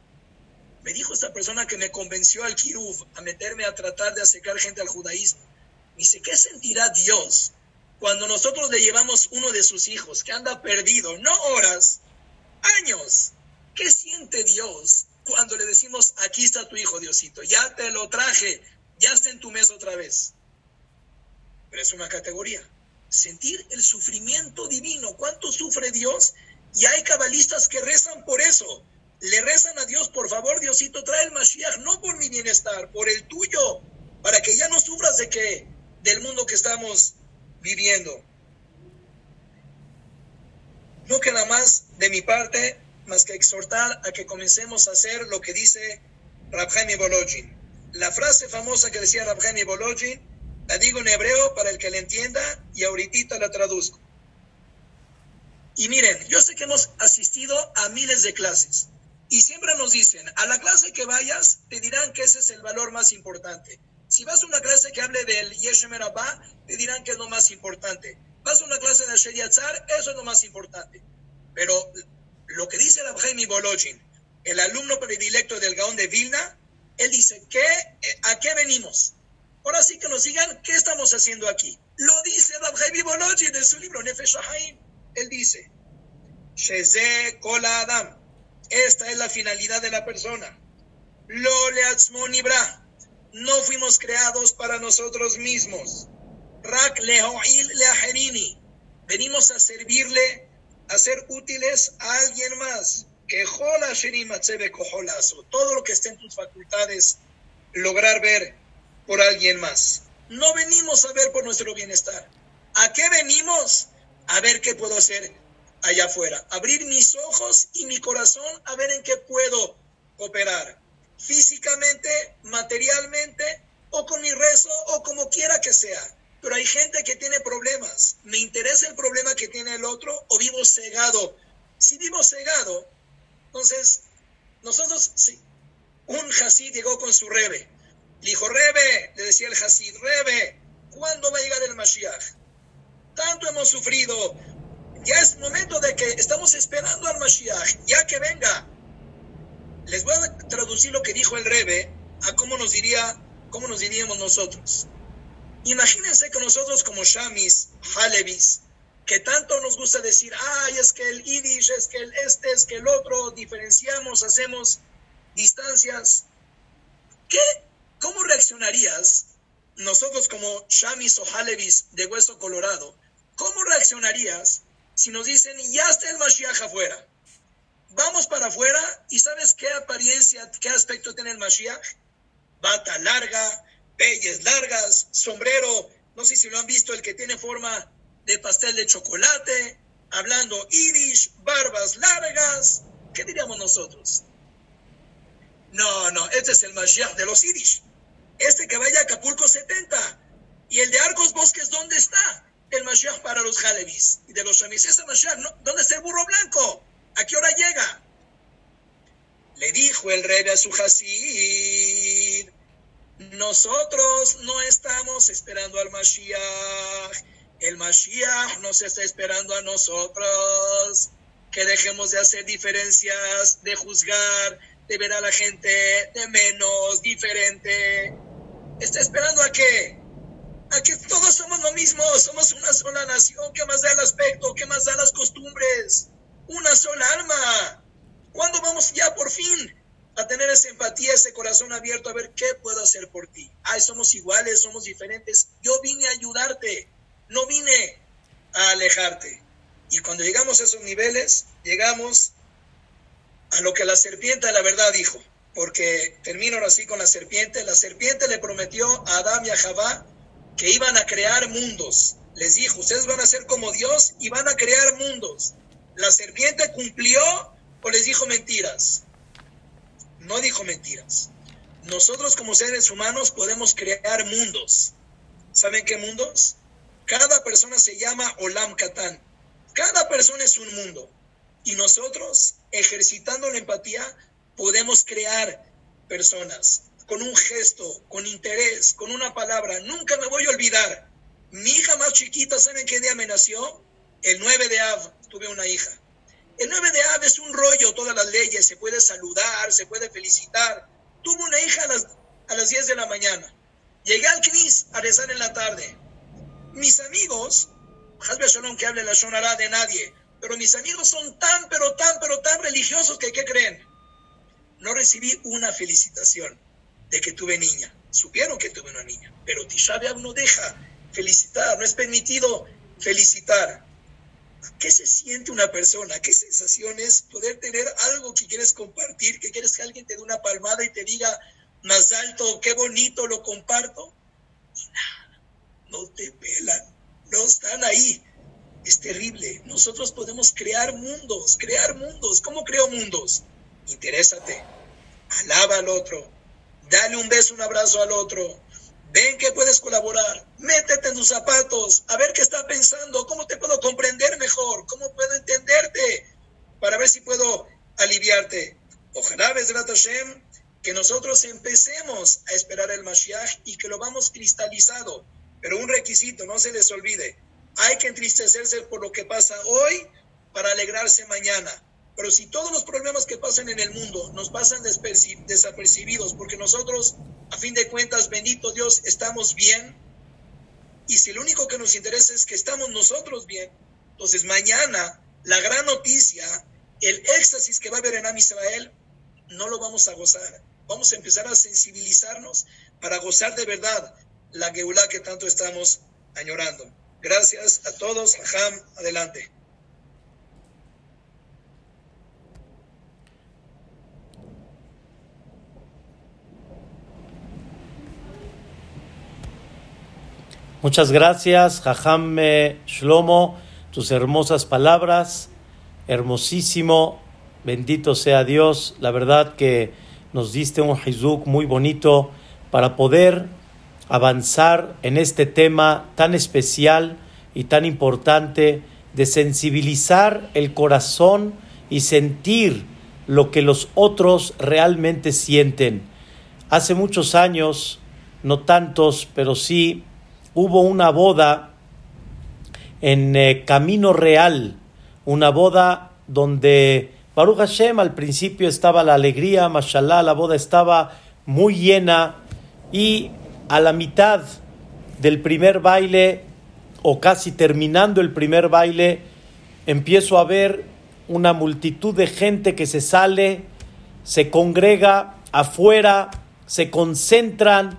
Me dijo esta persona que me convenció al Kiruv a meterme a tratar de acercar gente al judaísmo. Me dice, ¿qué sentirá Dios cuando nosotros le llevamos uno de sus hijos que anda perdido, no horas, años? ¿Qué siente Dios cuando le decimos, aquí está tu hijo, Diosito, ya te lo traje, ya está en tu mes otra vez? Pero es una categoría. Sentir el sufrimiento divino. ¿Cuánto sufre Dios y hay cabalistas que rezan por eso. Le rezan a Dios, por favor, Diosito, trae el Mashiach, no por mi bienestar, por el tuyo, para que ya no sufras de que, del mundo que estamos viviendo. No queda más de mi parte más que exhortar a que comencemos a hacer lo que dice Rabjaimi Bolojin. La frase famosa que decía Rabjaimi Bolojin, la digo en hebreo para el que la entienda y ahorita la traduzco. Y miren, yo sé que hemos asistido a miles de clases y siempre nos dicen, a la clase que vayas, te dirán que ese es el valor más importante. Si vas a una clase que hable del Yeshemer Abba, te dirán que es lo más importante. Vas a una clase de Sheriatzar, eso es lo más importante. Pero lo que dice el Jaime Bolojin, el alumno predilecto del Gaón de Vilna, Él dice, ¿qué, eh, ¿a qué venimos? Ahora sí que nos digan qué estamos haciendo aquí. Lo dice Rabbi Bologi en su libro Nefesh Él dice, Sheze Kola Adam. Esta es la finalidad de la persona. Lo. No fuimos creados para nosotros mismos. Rak lehoil leaherini. Venimos a servirle, a ser útiles a alguien más. Que jola Todo lo que esté en tus facultades, lograr ver por alguien más. No venimos a ver por nuestro bienestar. ¿A qué venimos? A ver qué puedo hacer allá afuera. Abrir mis ojos y mi corazón a ver en qué puedo operar. Físicamente, materialmente, o con mi rezo, o como quiera que sea. Pero hay gente que tiene problemas. ¿Me interesa el problema que tiene el otro o vivo cegado? Si vivo cegado, entonces, nosotros, sí. Un Hasid llegó con su rebe. Le dijo, Rebe, le decía el Hasid, Rebe, ¿cuándo va a llegar el Mashiach? Tanto hemos sufrido, ya es momento de que estamos esperando al Mashiach, ya que venga. Les voy a traducir lo que dijo el Rebe a cómo nos diría, cómo nos diríamos nosotros. Imagínense que nosotros como Shamis, Halevis, que tanto nos gusta decir, ay, es que el Yiddish, es que el este, es que el otro, diferenciamos, hacemos distancias. ¿Qué? ¿Cómo reaccionarías nosotros como Shamis o Halevis de Hueso Colorado? ¿Cómo reaccionarías si nos dicen, ya está el Mashiach afuera, vamos para afuera y ¿sabes qué apariencia, qué aspecto tiene el Mashiach? Bata larga, pelles largas, sombrero, no sé si lo han visto, el que tiene forma de pastel de chocolate, hablando irish, barbas largas, ¿qué diríamos nosotros? No, no, este es el Mashiach de los irish. Este que vaya a Acapulco 70. ¿Y el de Arcos Bosques dónde está? el Mashiach para los Halevis y de los Shamis. Ese Mashiach, ¿dónde está el burro blanco? ¿A qué hora llega? Le dijo el rey a su Hasid, nosotros no estamos esperando al Mashiach, el Mashiach nos está esperando a nosotros, que dejemos de hacer diferencias, de juzgar, de ver a la gente de menos, diferente. ¿Está esperando a qué? Aquí todos somos lo mismo, somos una sola nación. ¿Qué más da el aspecto? ¿Qué más da las costumbres? Una sola alma. ¿Cuándo vamos ya por fin a tener esa empatía, ese corazón abierto a ver qué puedo hacer por ti? Ay, somos iguales, somos diferentes. Yo vine a ayudarte, no vine a alejarte. Y cuando llegamos a esos niveles, llegamos a lo que la serpiente la verdad dijo. Porque termino ahora sí con la serpiente. La serpiente le prometió a Adán y a Javá que iban a crear mundos. Les dijo, ustedes van a ser como Dios y van a crear mundos. ¿La serpiente cumplió o les dijo mentiras? No dijo mentiras. Nosotros como seres humanos podemos crear mundos. ¿Saben qué mundos? Cada persona se llama Olam Katan. Cada persona es un mundo. Y nosotros, ejercitando la empatía, podemos crear personas con un gesto, con interés, con una palabra. Nunca me voy a olvidar. Mi hija más chiquita, ¿saben qué día me nació? El 9 de Av tuve una hija. El 9 de Av es un rollo, todas las leyes, se puede saludar, se puede felicitar. Tuve una hija a las, a las 10 de la mañana. Llegué al CNIS a rezar en la tarde. Mis amigos, Hasbe que hable la Shonara de nadie, pero mis amigos son tan, pero tan, pero tan religiosos que, ¿qué creen? No recibí una felicitación de que tuve niña. Supieron que tuve una niña, pero Tisha no deja felicitar, no es permitido felicitar. ¿Qué se siente una persona? ¿Qué sensación es poder tener algo que quieres compartir, que quieres que alguien te dé una palmada y te diga más alto, qué bonito, lo comparto? Y nada, no te pelan, no están ahí. Es terrible. Nosotros podemos crear mundos, crear mundos. ¿Cómo creo mundos? Interésate, alaba al otro, dale un beso, un abrazo al otro. Ven que puedes colaborar, métete en tus zapatos, a ver qué está pensando, cómo te puedo comprender mejor, cómo puedo entenderte, para ver si puedo aliviarte. Ojalá, Besrat Hashem, que nosotros empecemos a esperar el Mashiach y que lo vamos cristalizado. Pero un requisito, no se les olvide, hay que entristecerse por lo que pasa hoy para alegrarse mañana. Pero si todos los problemas que pasan en el mundo nos pasan desapercibidos porque nosotros, a fin de cuentas, bendito Dios, estamos bien, y si lo único que nos interesa es que estamos nosotros bien, entonces mañana la gran noticia, el éxtasis que va a haber en Am Israel, no lo vamos a gozar. Vamos a empezar a sensibilizarnos para gozar de verdad la Geulah que tanto estamos añorando. Gracias a todos. Ham, adelante. Muchas gracias, Jajam Shlomo, tus hermosas palabras, hermosísimo, bendito sea Dios, la verdad que nos diste un Hizuk muy bonito para poder avanzar en este tema tan especial y tan importante de sensibilizar el corazón y sentir lo que los otros realmente sienten. Hace muchos años, no tantos, pero sí hubo una boda en eh, Camino Real, una boda donde Baruch Hashem al principio estaba la alegría, mashallah, la boda estaba muy llena y a la mitad del primer baile o casi terminando el primer baile empiezo a ver una multitud de gente que se sale, se congrega afuera, se concentran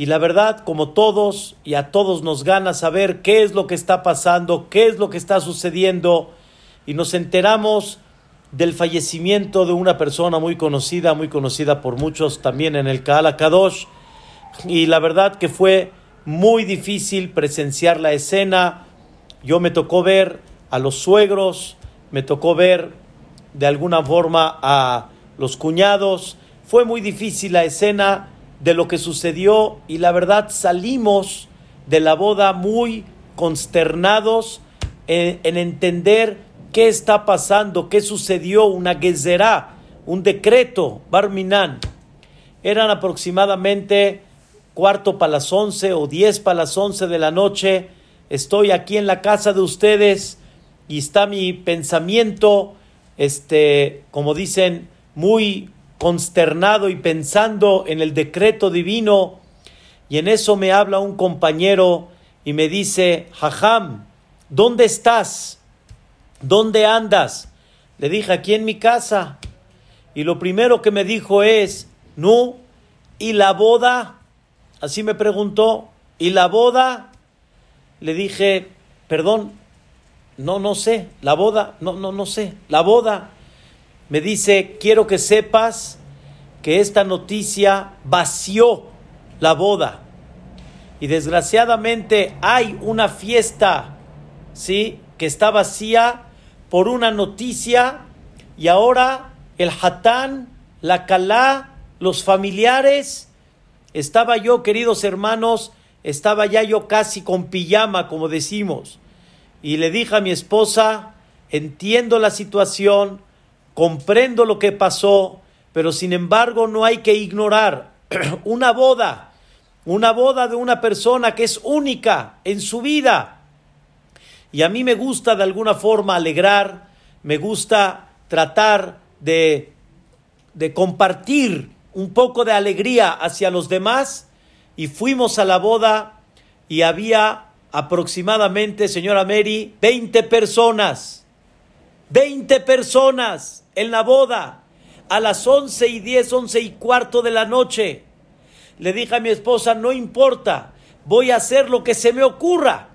y la verdad, como todos, y a todos nos gana saber qué es lo que está pasando, qué es lo que está sucediendo, y nos enteramos del fallecimiento de una persona muy conocida, muy conocida por muchos también en el Kaala Kadosh, y la verdad que fue muy difícil presenciar la escena. Yo me tocó ver a los suegros, me tocó ver de alguna forma a los cuñados. Fue muy difícil la escena de lo que sucedió y la verdad salimos de la boda muy consternados en, entender qué está pasando, qué sucedió, una gezerá, un decreto, Barminan. Eran aproximadamente cuarto para las once o diez para las once de la noche. Estoy aquí en la casa de ustedes y está mi pensamiento, este, como dicen, muy consternado y pensando en el decreto divino, y en eso me habla un compañero y me dice, Jajam, ¿dónde estás? ¿Dónde andas? Le dije, aquí en mi casa. Y lo primero que me dijo es, no, ¿y la boda? Así me preguntó, ¿y la boda? Le dije, perdón, no, no sé, la boda, no, no, no sé, la boda me dice, quiero que sepas que esta noticia vació la boda. Y desgraciadamente hay una fiesta, ¿sí? Que está vacía por una noticia y ahora el hatán, la calá, los familiares, estaba yo, queridos hermanos, estaba ya yo casi con pijama, como decimos. Y le dije a mi esposa, entiendo la situación, comprendo lo que pasó, pero sin embargo no hay que ignorar una boda, una boda de una persona que es única en su vida. Y a mí me gusta de alguna forma alegrar, me gusta tratar de, de compartir un poco de alegría hacia los demás. Y fuimos a la boda y había aproximadamente, señora Mary, 20 personas. 20 personas en la boda a las once y diez, once y cuarto de la noche. Le dije a mi esposa, no importa, voy a hacer lo que se me ocurra.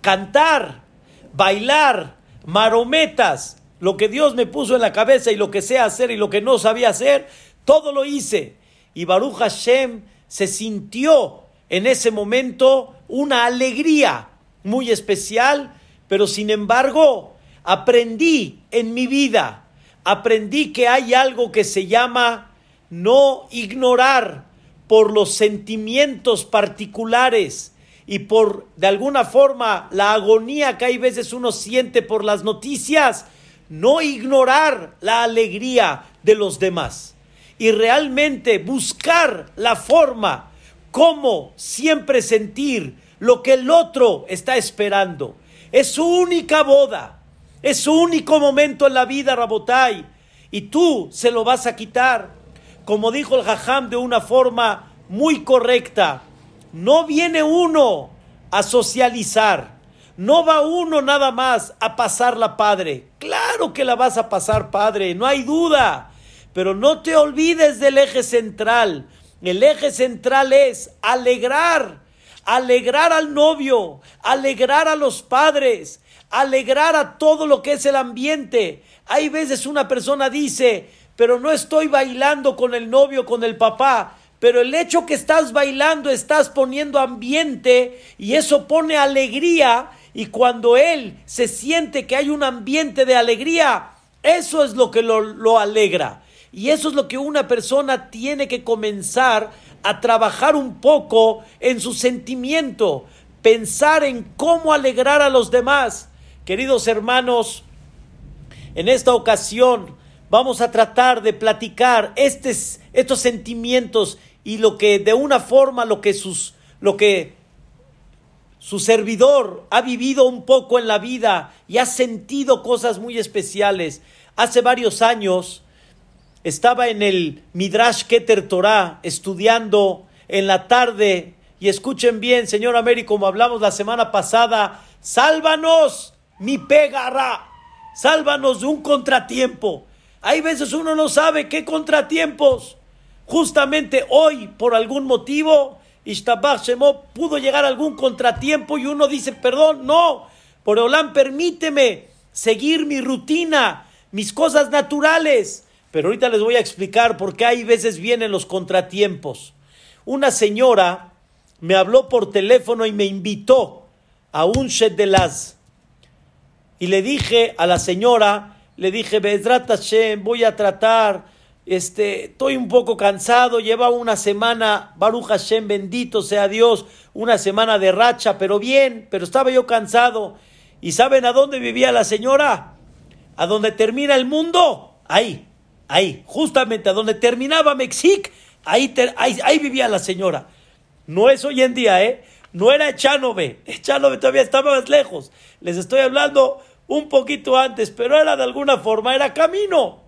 Cantar, bailar, marometas, lo que Dios me puso en la cabeza y lo que sé hacer y lo que no sabía hacer, todo lo hice. Y Baruch Hashem se sintió en ese momento una alegría muy especial, pero sin embargo aprendí en mi vida. Aprendí que hay algo que se llama no ignorar por los sentimientos particulares y por de alguna forma la agonía que hay veces uno siente por las noticias, no ignorar la alegría de los demás. Y realmente buscar la forma como siempre sentir lo que el otro está esperando. Es su única boda Es su único momento en la vida, Rabotai. Y tú se lo vas a quitar. Como dijo el Jajam de una forma muy correcta. No viene uno a socializar. No va uno nada más a pasarla padre. Claro que la vas a pasar padre, no hay duda. Pero no te olvides del eje central. El eje central es alegrar, alegrar al novio, alegrar a los padres, alegrar a todo lo que es el ambiente. Hay veces una persona dice, pero no estoy bailando con el novio, con el papá. Pero el hecho que estás bailando, estás poniendo ambiente y eso pone alegría. Y cuando él se siente que hay un ambiente de alegría, eso es lo que lo, lo alegra. Y eso es lo que una persona tiene que comenzar a trabajar un poco en su sentimiento, pensar en cómo alegrar a los demás. Queridos hermanos, en esta ocasión vamos a tratar de platicar estos, sentimientos y lo que de una forma lo que sus lo que su servidor ha vivido un poco en la vida y ha sentido cosas muy especiales. Hace varios años estaba en el Midrash Keter Torah estudiando en la tarde y escuchen bien, señor Américo, como hablamos la semana pasada, sálvanos, mi pegará, sálvanos de un contratiempo. Hay veces uno no sabe qué contratiempos. Justamente hoy, por algún motivo, Ishtabach Shemo pudo llegar a algún contratiempo y uno dice, perdón, no, por Olán, permíteme seguir mi rutina, mis cosas naturales. Pero ahorita les voy a explicar por qué hay veces vienen los contratiempos. Una señora me habló por teléfono y me invitó a un las Y le dije a la señora, le dije, Hashem, voy a tratar, este, estoy un poco cansado, lleva una semana, Baruch Hashem, bendito sea Dios, una semana de racha, pero bien, pero estaba yo cansado. ¿Y saben a dónde vivía la señora? A donde termina el mundo, ahí, Ahí, justamente a donde terminaba Mexic, ahí, ahí, vivía la señora. No es hoy en día, ¿eh? No era Echanove. Echanove todavía estaba más lejos. Les estoy hablando un poquito antes, pero era de alguna forma, era camino.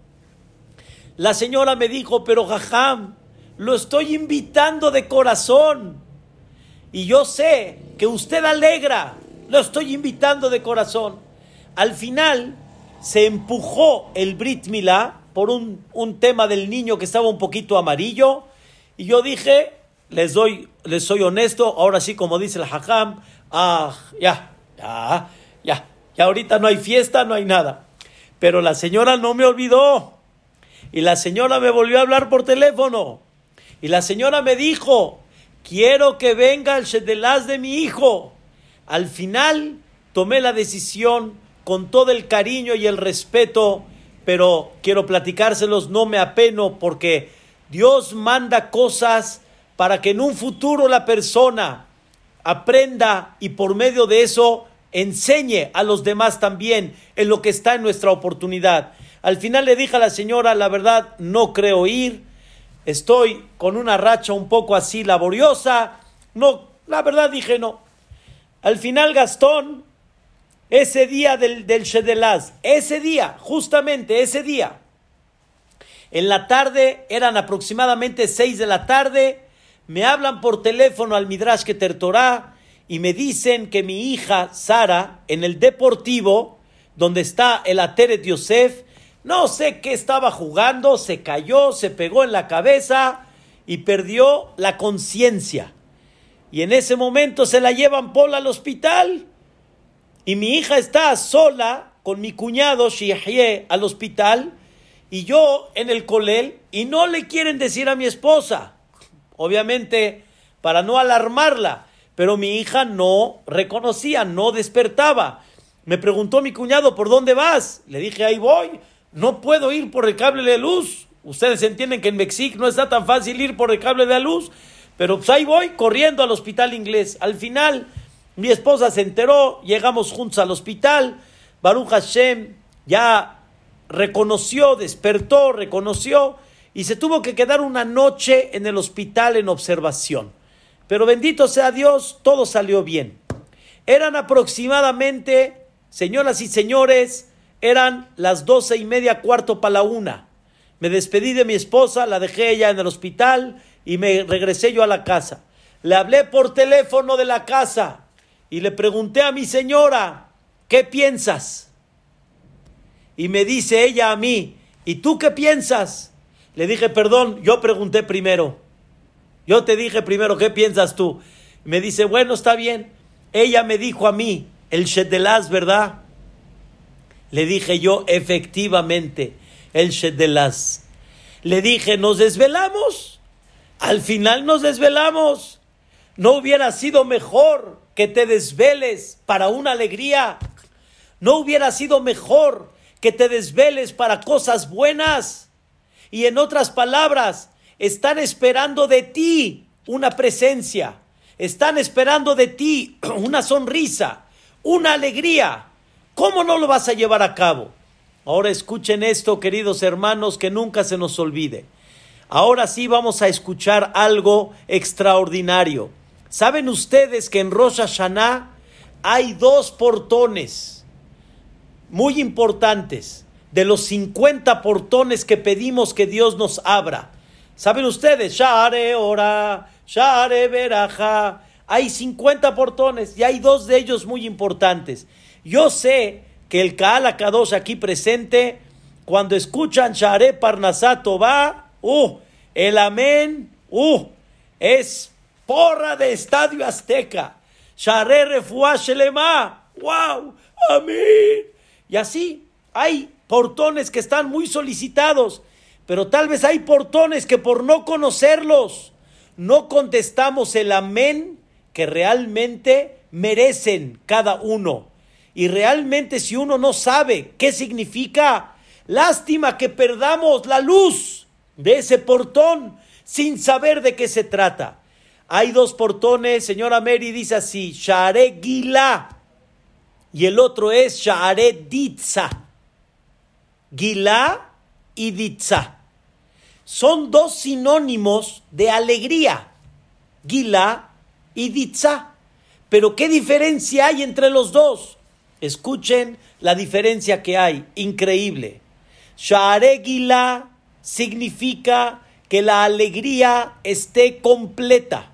La señora me dijo, pero Jajam, lo estoy invitando de corazón. Y yo sé que usted alegra, lo estoy invitando de corazón. Al final se empujó el Brit Milá por un, tema del niño que estaba un poquito amarillo. Y yo dije, les doy, les soy honesto, ahora sí, como dice el Hakam, ah, ya, ya, ya, ya ahorita no hay fiesta, no hay nada. Pero la señora no me olvidó. Y la señora me volvió a hablar por teléfono. Y la señora me dijo, quiero que venga el Shedelaz de mi hijo. Al final tomé la decisión con todo el cariño y el respeto pero quiero platicárselos, no me apeno porque Dios manda cosas para que en un futuro la persona aprenda y por medio de eso enseñe a los demás también en lo que está en nuestra oportunidad. Al final le dije a la señora, la verdad, no creo ir, estoy con una racha un poco así laboriosa, no, la verdad dije no. Al final Gastón ese día del, del Shedelaz, ese día, justamente ese día, en la tarde, eran aproximadamente seis de la tarde, me hablan por teléfono al Midrash Keter y me dicen que mi hija Sara, en el deportivo, donde está el Ateret Yosef, no sé qué estaba jugando, se cayó, se pegó en la cabeza y perdió la conciencia. Y en ese momento se la llevan por al hospital y mi hija está sola con mi cuñado Shihye al hospital y yo en el colel y no le quieren decir a mi esposa. Obviamente, para no alarmarla, pero mi hija no reconocía, no despertaba. Me preguntó mi cuñado, ¿por dónde vas? Le dije, ahí voy. No puedo ir por el cable de luz. Ustedes entienden que en México no está tan fácil ir por el cable de luz, pero pues ahí voy corriendo al hospital inglés. Al final mi esposa se enteró, llegamos juntos al hospital. Baruch Hashem ya reconoció, despertó, reconoció y se tuvo que quedar una noche en el hospital en observación. Pero bendito sea Dios, todo salió bien. Eran aproximadamente, señoras y señores, Eran las doce y media, cuarto para la una. Me despedí de mi esposa, la dejé ella en el hospital y me regresé yo a la casa. Le hablé por teléfono de la casa y le pregunté a mi señora, ¿qué piensas? Y me dice ella a mí, ¿y tú qué piensas? Le dije, perdón, yo pregunté primero. Yo te dije primero, ¿qué piensas tú? Me dice, bueno, está bien. Ella me dijo a mí, el Shedelaz, ¿verdad? Le dije yo, efectivamente, el Shedelaz. Le dije, ¿nos desvelamos? Al final nos desvelamos. ¿No hubiera sido mejor que te desveles para una alegría? ¿No hubiera sido mejor que te desveles para cosas buenas? Y en otras palabras, están esperando de ti una presencia, están esperando de ti una sonrisa, una alegría. ¿Cómo no lo vas a llevar a cabo? Ahora escuchen esto, queridos hermanos, que nunca se nos olvide. Ahora sí vamos a escuchar algo extraordinario. ¿Saben ustedes que en Rosh Hashanah hay dos portones muy importantes de los 50 portones que pedimos que Dios nos abra? ¿Saben ustedes? Share ora, Share veraja. Hay 50 portones y hay dos de ellos muy importantes. Yo sé que el Kaal Akadosh aquí presente, cuando escuchan Share Parnasato va, uh, el amén, uh, es porra de Estadio Azteca. Share Refuah Shelema, wow, amén. Y así hay portones que están muy solicitados, pero tal vez hay portones que por no conocerlos, no contestamos el amén que realmente merecen cada uno. Y realmente si uno no sabe qué significa, lástima que perdamos la luz de ese portón sin saber de qué se trata. Hay dos portones, señora Mary dice así, Share Gila y el otro es Share Ditza. Gila y Ditza. Son dos sinónimos de alegría, Gila y Ditza. Pero ¿qué diferencia hay entre los dos? Escuchen la diferencia que hay, increíble. Share Gila significa que la alegría esté completa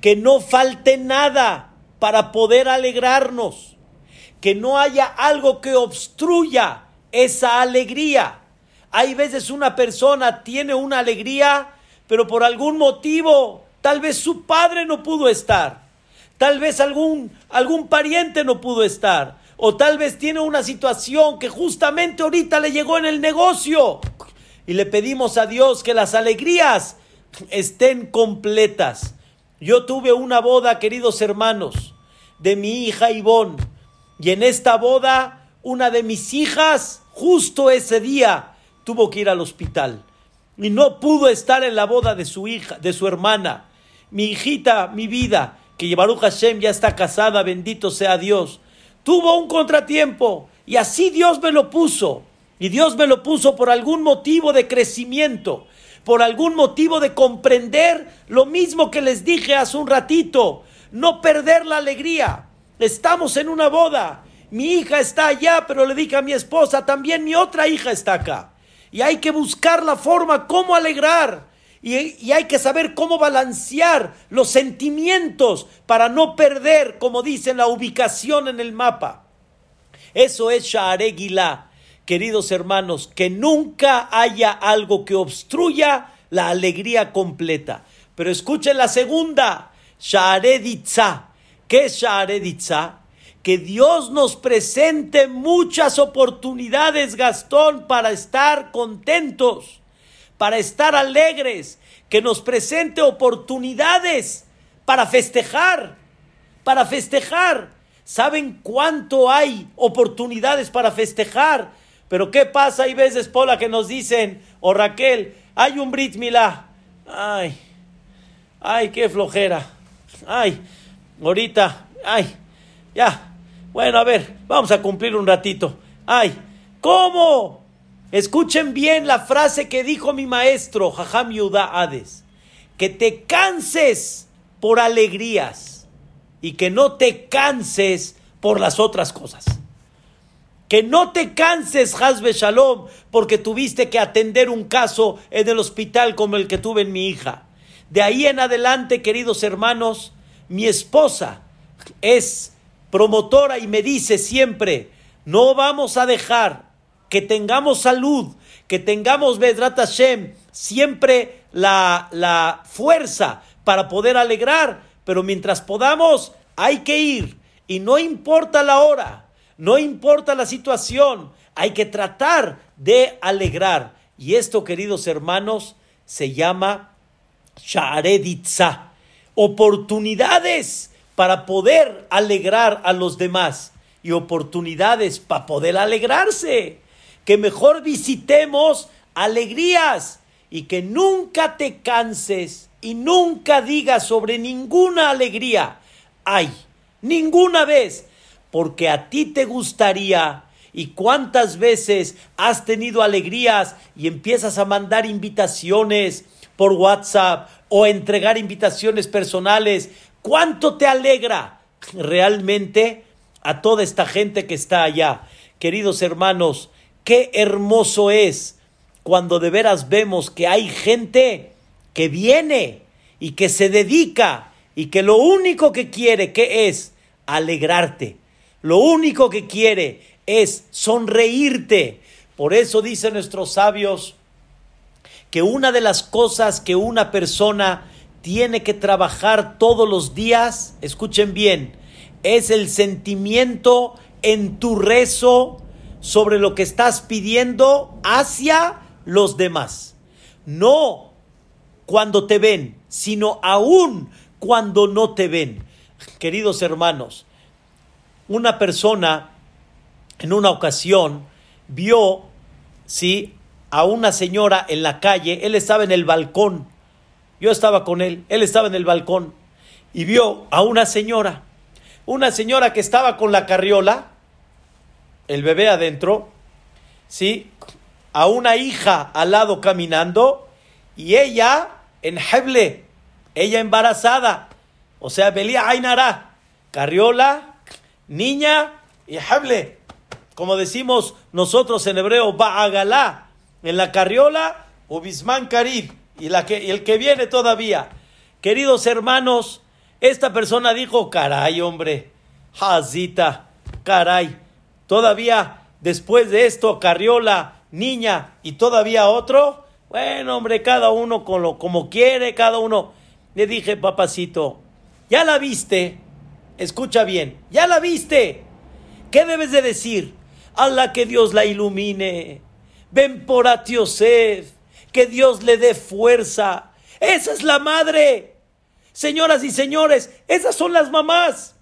que no falte nada para poder alegrarnos, que no haya algo que obstruya esa alegría. Hay veces una persona tiene una alegría, pero por algún motivo, tal vez su padre no pudo estar, tal vez algún, algún pariente no pudo estar, o tal vez tiene una situación que justamente ahorita le llegó en el negocio. Y le pedimos a Dios que las alegrías estén completas. Yo tuve una boda, queridos hermanos, de mi hija Ivonne. Y en esta boda, una de mis hijas, justo ese día, tuvo que ir al hospital. Y no pudo estar en la boda de su hija, de su hermana. Mi hijita, mi vida, que Baruch Hashem ya está casada, bendito sea Dios. Tuvo un contratiempo y así Dios me lo puso. Y Dios me lo puso por algún motivo de crecimiento por algún motivo de comprender lo mismo que les dije hace un ratito, no perder la alegría. Estamos en una boda, mi hija está allá, pero le dije a mi esposa, también mi otra hija está acá. Y hay que buscar la forma cómo alegrar. Y, y, hay que saber cómo balancear los sentimientos para no perder, como dicen, la ubicación en el mapa. Eso es Sha'are queridos hermanos, que nunca haya algo que obstruya la alegría completa. Pero escuchen la segunda, Shareditza. ¿Qué es Shareditza? Que Dios nos presente muchas oportunidades, Gastón, para estar contentos, para estar alegres, que nos presente oportunidades para festejar, para festejar. ¿Saben cuánto hay oportunidades para festejar? Pero ¿qué pasa? Hay veces, Pola, que nos dicen, o Raquel, hay un Brit Milá. Ay, ay, qué flojera. Ay, ahorita, ay, ya. Bueno, a ver, vamos a cumplir un ratito. Ay, ¿cómo? Escuchen bien la frase que dijo mi maestro, Jajam Yudá Hades. Que te canses por alegrías y que no te canses por las otras cosas. Que no te canses, Hasbe Shalom, porque tuviste que atender un caso en el hospital como el que tuve en mi hija. De ahí en adelante, queridos hermanos, mi esposa es promotora y me dice siempre, no vamos a dejar que tengamos salud, que tengamos Bedrat Hashem, siempre la, la fuerza para poder alegrar, pero mientras podamos, hay que ir. Y no importa la hora, no importa la situación, hay que tratar de alegrar. Y esto, queridos hermanos, se llama Sha'areditza, oportunidades para poder alegrar a los demás y oportunidades para poder alegrarse. Que mejor visitemos alegrías y que nunca te canses y nunca digas sobre ninguna alegría, ay, ninguna vez, porque a ti te gustaría y cuántas veces has tenido alegrías y empiezas a mandar invitaciones por WhatsApp o entregar invitaciones personales, cuánto te alegra realmente a toda esta gente que está allá. Queridos hermanos, qué hermoso es cuando de veras vemos que hay gente que viene y que se dedica y que lo único que quiere que es alegrarte, lo único que quiere es sonreírte. Por eso dicen nuestros sabios que una de las cosas que una persona tiene que trabajar todos los días, escuchen bien, es el sentimiento en tu rezo sobre lo que estás pidiendo hacia los demás. No cuando te ven, sino aún cuando no te ven. Queridos hermanos, una persona en una ocasión vio, sí, a una señora en la calle, él estaba en el balcón, yo estaba con él, él estaba en el balcón, y vio a una señora, una señora que estaba con la carriola, el bebé adentro, sí, a una hija al lado caminando, y ella en Heble, ella embarazada, o sea, Belía Ainara, Carriola, niña y Heble. Como decimos nosotros en hebreo, Ba'agalá, en la carriola, Ubisman Karib, y, la que, el que viene todavía. Queridos hermanos, esta persona dijo, caray, hombre, Hazita, caray, todavía después de esto, carriola, niña y todavía otro, bueno, hombre, cada uno con lo, como quiere, cada uno. Le dije, papacito, ¿ya la viste? Escucha bien, ¿ya la viste? ¿Qué debes de decir? Allah que Dios la ilumine. Ven por Atiosef, que Dios le dé fuerza. Esa es la madre. Señoras y señores, esas son las mamás.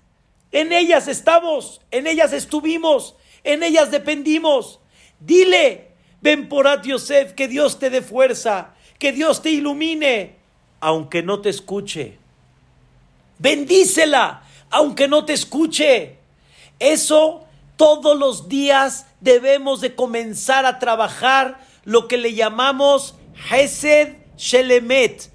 En ellas estamos, en ellas estuvimos, en ellas dependimos. Dile, Ven por Yosef, que Dios te dé fuerza, que Dios te ilumine, aunque no te escuche. Bendícela, aunque no te escuche. Eso todos los días debemos de comenzar a trabajar lo que le llamamos Hesed Shelemet,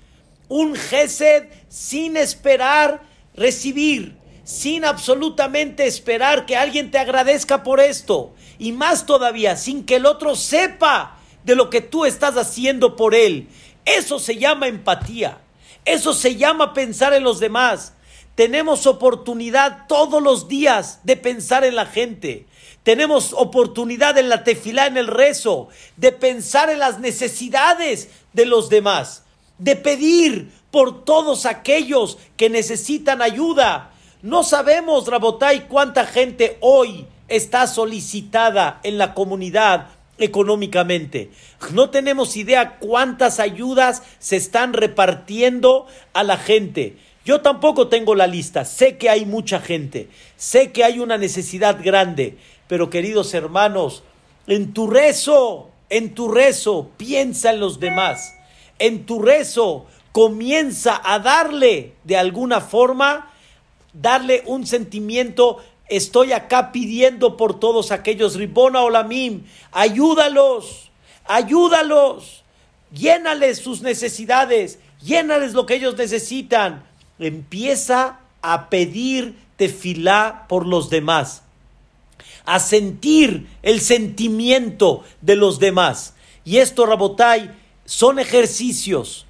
un Hesed sin esperar recibir, sin absolutamente esperar que alguien te agradezca por esto y más todavía sin que el otro sepa de lo que tú estás haciendo por él. Eso se llama empatía. Eso se llama pensar en los demás. Tenemos oportunidad todos los días de pensar en la gente. Tenemos oportunidad en la tefilá, en el rezo, de pensar en las necesidades de los demás, de pedir por todos aquellos que necesitan ayuda. No sabemos, Rabotay, cuánta gente hoy está solicitada en la comunidad económicamente. No tenemos idea cuántas ayudas se están repartiendo a la gente. Yo tampoco tengo la lista, sé que hay mucha gente, sé que hay una necesidad grande, pero queridos hermanos, en tu rezo, en tu rezo, piensa en los demás, en tu rezo, comienza a darle de alguna forma, darle un sentimiento Estoy acá pidiendo por todos aquellos, Ribona Olamim, ayúdalos, ayúdalos, llénales sus necesidades, llénales lo que ellos necesitan. Empieza a pedir tefilá por los demás. A sentir el sentimiento de los demás. Y esto, Rabotai, son ejercicios.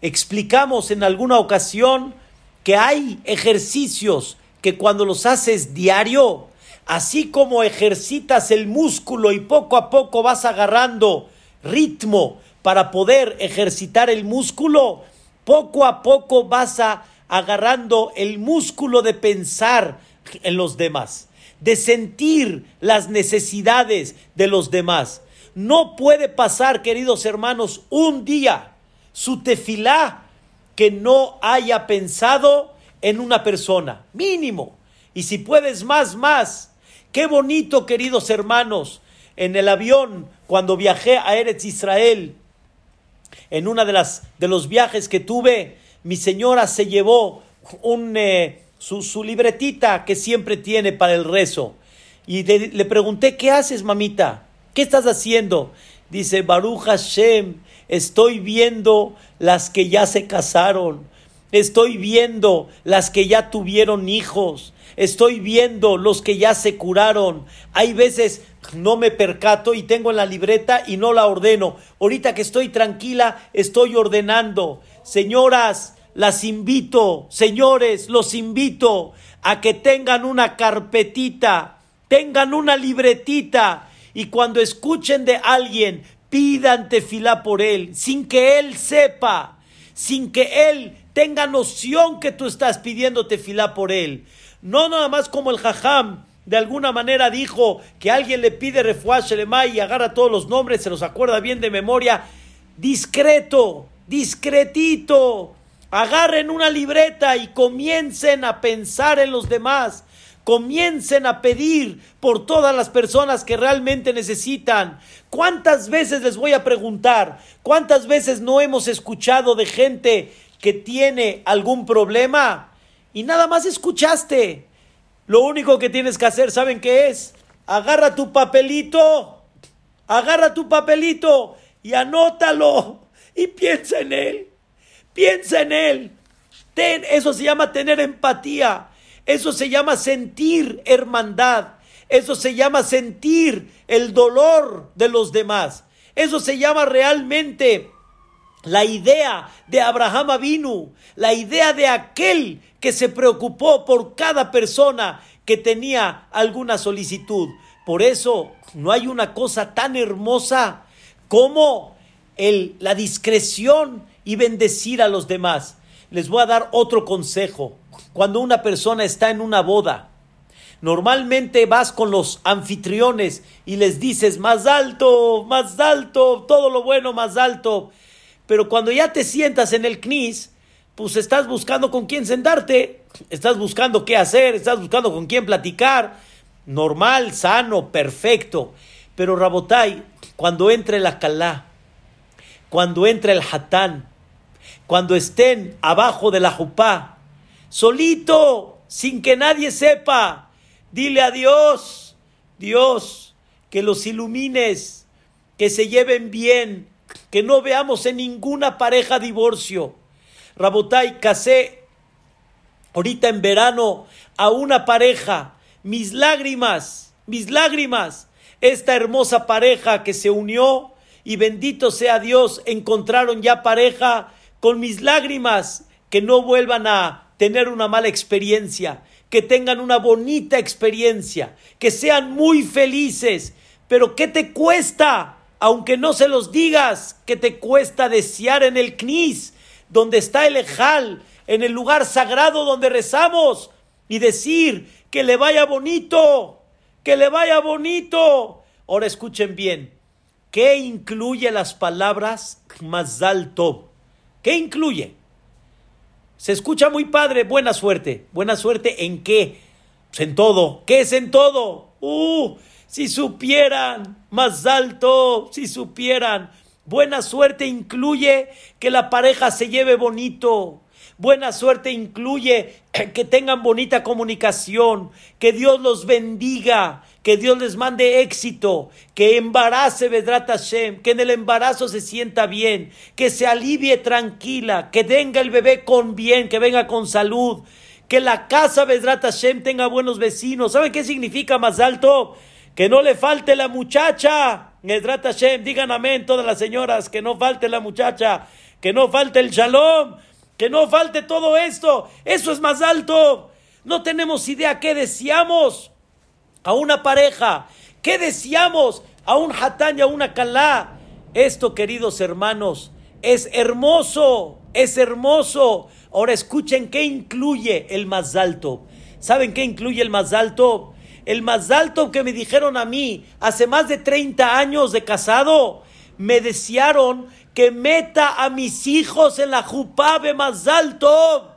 Explicamos en alguna ocasión que hay ejercicios que cuando los haces diario, así como ejercitas el músculo y poco a poco vas agarrando ritmo para poder ejercitar el músculo, poco a poco vas agarrando el músculo de pensar en los demás, de sentir las necesidades de los demás. No puede pasar, queridos hermanos, un día su tefilá que no haya pensado en una persona, mínimo. Y si puedes más, más. Qué bonito, queridos hermanos, en el avión, cuando viajé a Eretz Israel, en una de las de los viajes que tuve, mi señora se llevó un, eh, su, libretita que siempre tiene para el rezo. Y le pregunté, ¿qué haces, mamita? ¿Qué estás haciendo? Dice, Baruch Hashem, estoy viendo las que ya se casaron, estoy viendo las que ya tuvieron hijos, estoy viendo los que ya se curaron. Hay veces no me percato y tengo en la libreta y no la ordeno. Ahorita que estoy tranquila, estoy ordenando. Señoras, las invito, señores, los invito a que tengan una carpetita, tengan una libretita y cuando escuchen de alguien, pidan tefilá por él, sin que él sepa, sin que él tenga noción que tú estás pidiendo tefilá por él. No nada más como el jajam de alguna manera dijo que alguien le pide refuá y agarra todos los nombres, se los acuerda bien de memoria. Discreto, discretito. Agarren una libreta y comiencen a pensar en los demás. Comiencen a pedir por todas las personas que realmente necesitan. ¿Cuántas veces les voy a preguntar? ¿Cuántas veces no hemos escuchado de gente que tiene algún problema? Y nada más escuchaste. Lo único que tienes que hacer, ¿saben qué es? Agarra tu papelito, agarra tu papelito y anótalo y piensa en él. Piensa en él. Ten, eso se llama tener empatía. Eso se llama sentir hermandad. Eso se llama sentir el dolor de los demás. Eso se llama realmente la idea de Abraham Avinu, la idea de aquel que se preocupó por cada persona que tenía alguna solicitud. Por eso no hay una cosa tan hermosa como el, la discreción y bendecir a los demás. Les voy a dar otro consejo. Cuando una persona está en una boda, normalmente vas con los anfitriones y les dices más alto, más alto, todo lo bueno más alto. Pero cuando ya te sientas en el CNIS, pues estás buscando con quién sentarte, estás buscando qué hacer, estás buscando con quién platicar. Normal, sano, perfecto. Pero Rabotai, cuando entre la Calá, cuando entre el Hatán, cuando estén abajo de la Jupá, solito, sin que nadie sepa, dile a Dios, Dios, que los ilumines, que se lleven bien, que no veamos en ninguna pareja divorcio. Rabotai, casé ahorita en verano a una pareja, mis lágrimas, mis lágrimas, esta hermosa pareja que se unió y bendito sea Dios, encontraron ya pareja con mis lágrimas, que no vuelvan a tener una mala experiencia, que tengan una bonita experiencia, que sean muy felices. Pero ¿qué te cuesta? Aunque no se los digas, ¿qué te cuesta desear en el CNIS? donde está el Ejal, en el lugar sagrado donde rezamos, y decir que le vaya bonito, que le vaya bonito. Ahora escuchen bien, ¿qué incluye las palabras Mazal Tov? ¿Qué incluye? Se escucha muy padre, buena suerte. ¿Buena suerte en qué? Pues en todo. ¿Qué es en todo? ¡Uh! Si supieran, más alto, si supieran. Buena suerte incluye que la pareja se lleve bonito. Buena suerte incluye que tengan bonita comunicación, que Dios los bendiga, que Dios les mande éxito, que embarace Vedrat Hashem, que en el embarazo se sienta bien, que se alivie tranquila, que tenga el bebé con bien, que venga con salud, Que la casa Bezrat Hashem tenga buenos vecinos. ¿Saben qué significa más alto? Que no le falte la muchacha. Bezrat Hashem, digan amén todas las señoras, que no falte la muchacha, que no falte el shalom, que no falte todo esto. Eso es más alto. No tenemos idea qué deseamos a una pareja, qué deseamos a un hatán y a una kalá. Esto, queridos hermanos, es hermoso, es hermoso. Ahora escuchen qué incluye el más alto. ¿Saben qué incluye el más alto? El más alto que me dijeron a mí hace más de 30 años de casado, me desearon que meta a mis hijos en la jupabe más alto,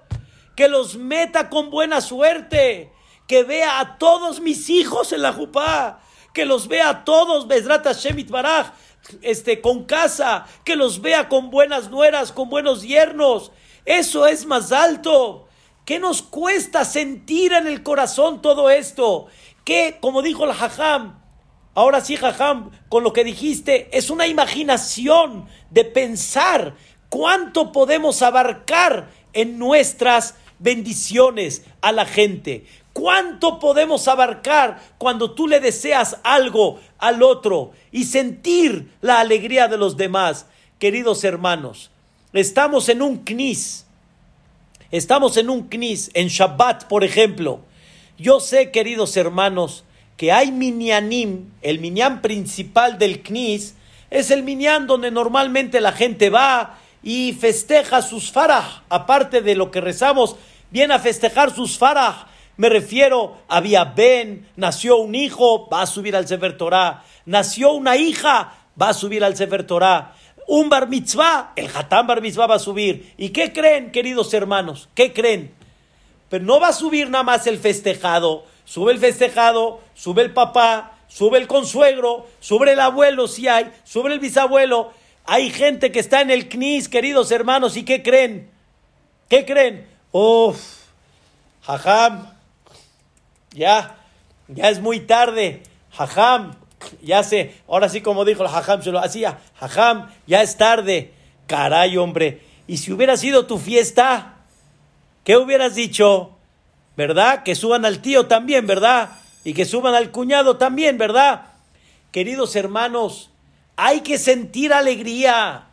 que los meta con buena suerte, que vea a todos mis hijos en la jupá, que los vea a todos, Besrata Shemit Baraj, este, con casa, que los vea con buenas nueras, con buenos yernos. Eso es más alto. ¿Qué nos cuesta sentir en el corazón todo esto? Que, como dijo el Jajam, ahora sí, Jajam, con lo que dijiste, es una imaginación de pensar cuánto podemos abarcar en nuestras bendiciones a la gente. ¿Cuánto podemos abarcar cuando tú le deseas algo al otro y sentir la alegría de los demás? Queridos hermanos, estamos en un knis. Estamos en un knis, en Shabbat, por ejemplo. Yo sé, queridos hermanos, que hay minyanim, el minyan principal del knis, es el minyan donde normalmente la gente va y festeja sus farah, aparte de lo que rezamos, viene a festejar sus farah me refiero, había Ben, nació un hijo, va a subir al Sefer Torah. Nació una hija, va a subir al Sefer Torah. Un bar mitzvah, el hatán bar mitzvah va a subir. ¿Y qué creen, queridos hermanos? ¿Qué creen? Pero no va a subir nada más el festejado. Sube el festejado, sube el papá, sube el consuegro, sube el abuelo si hay, sube el bisabuelo. Hay gente que está en el CNIS, queridos hermanos, ¿y qué creen? ¿Qué creen? Uf, jajam, ya, ya es muy tarde, jajam, ya sé, ahora sí como dijo el jajam, se lo hacía, jajam, ya es tarde, caray hombre, y si hubiera sido tu fiesta, ¿qué hubieras dicho? ¿Verdad? Que suban al tío también, ¿verdad? Y que suban al cuñado también, ¿verdad? Queridos hermanos, hay que sentir alegría,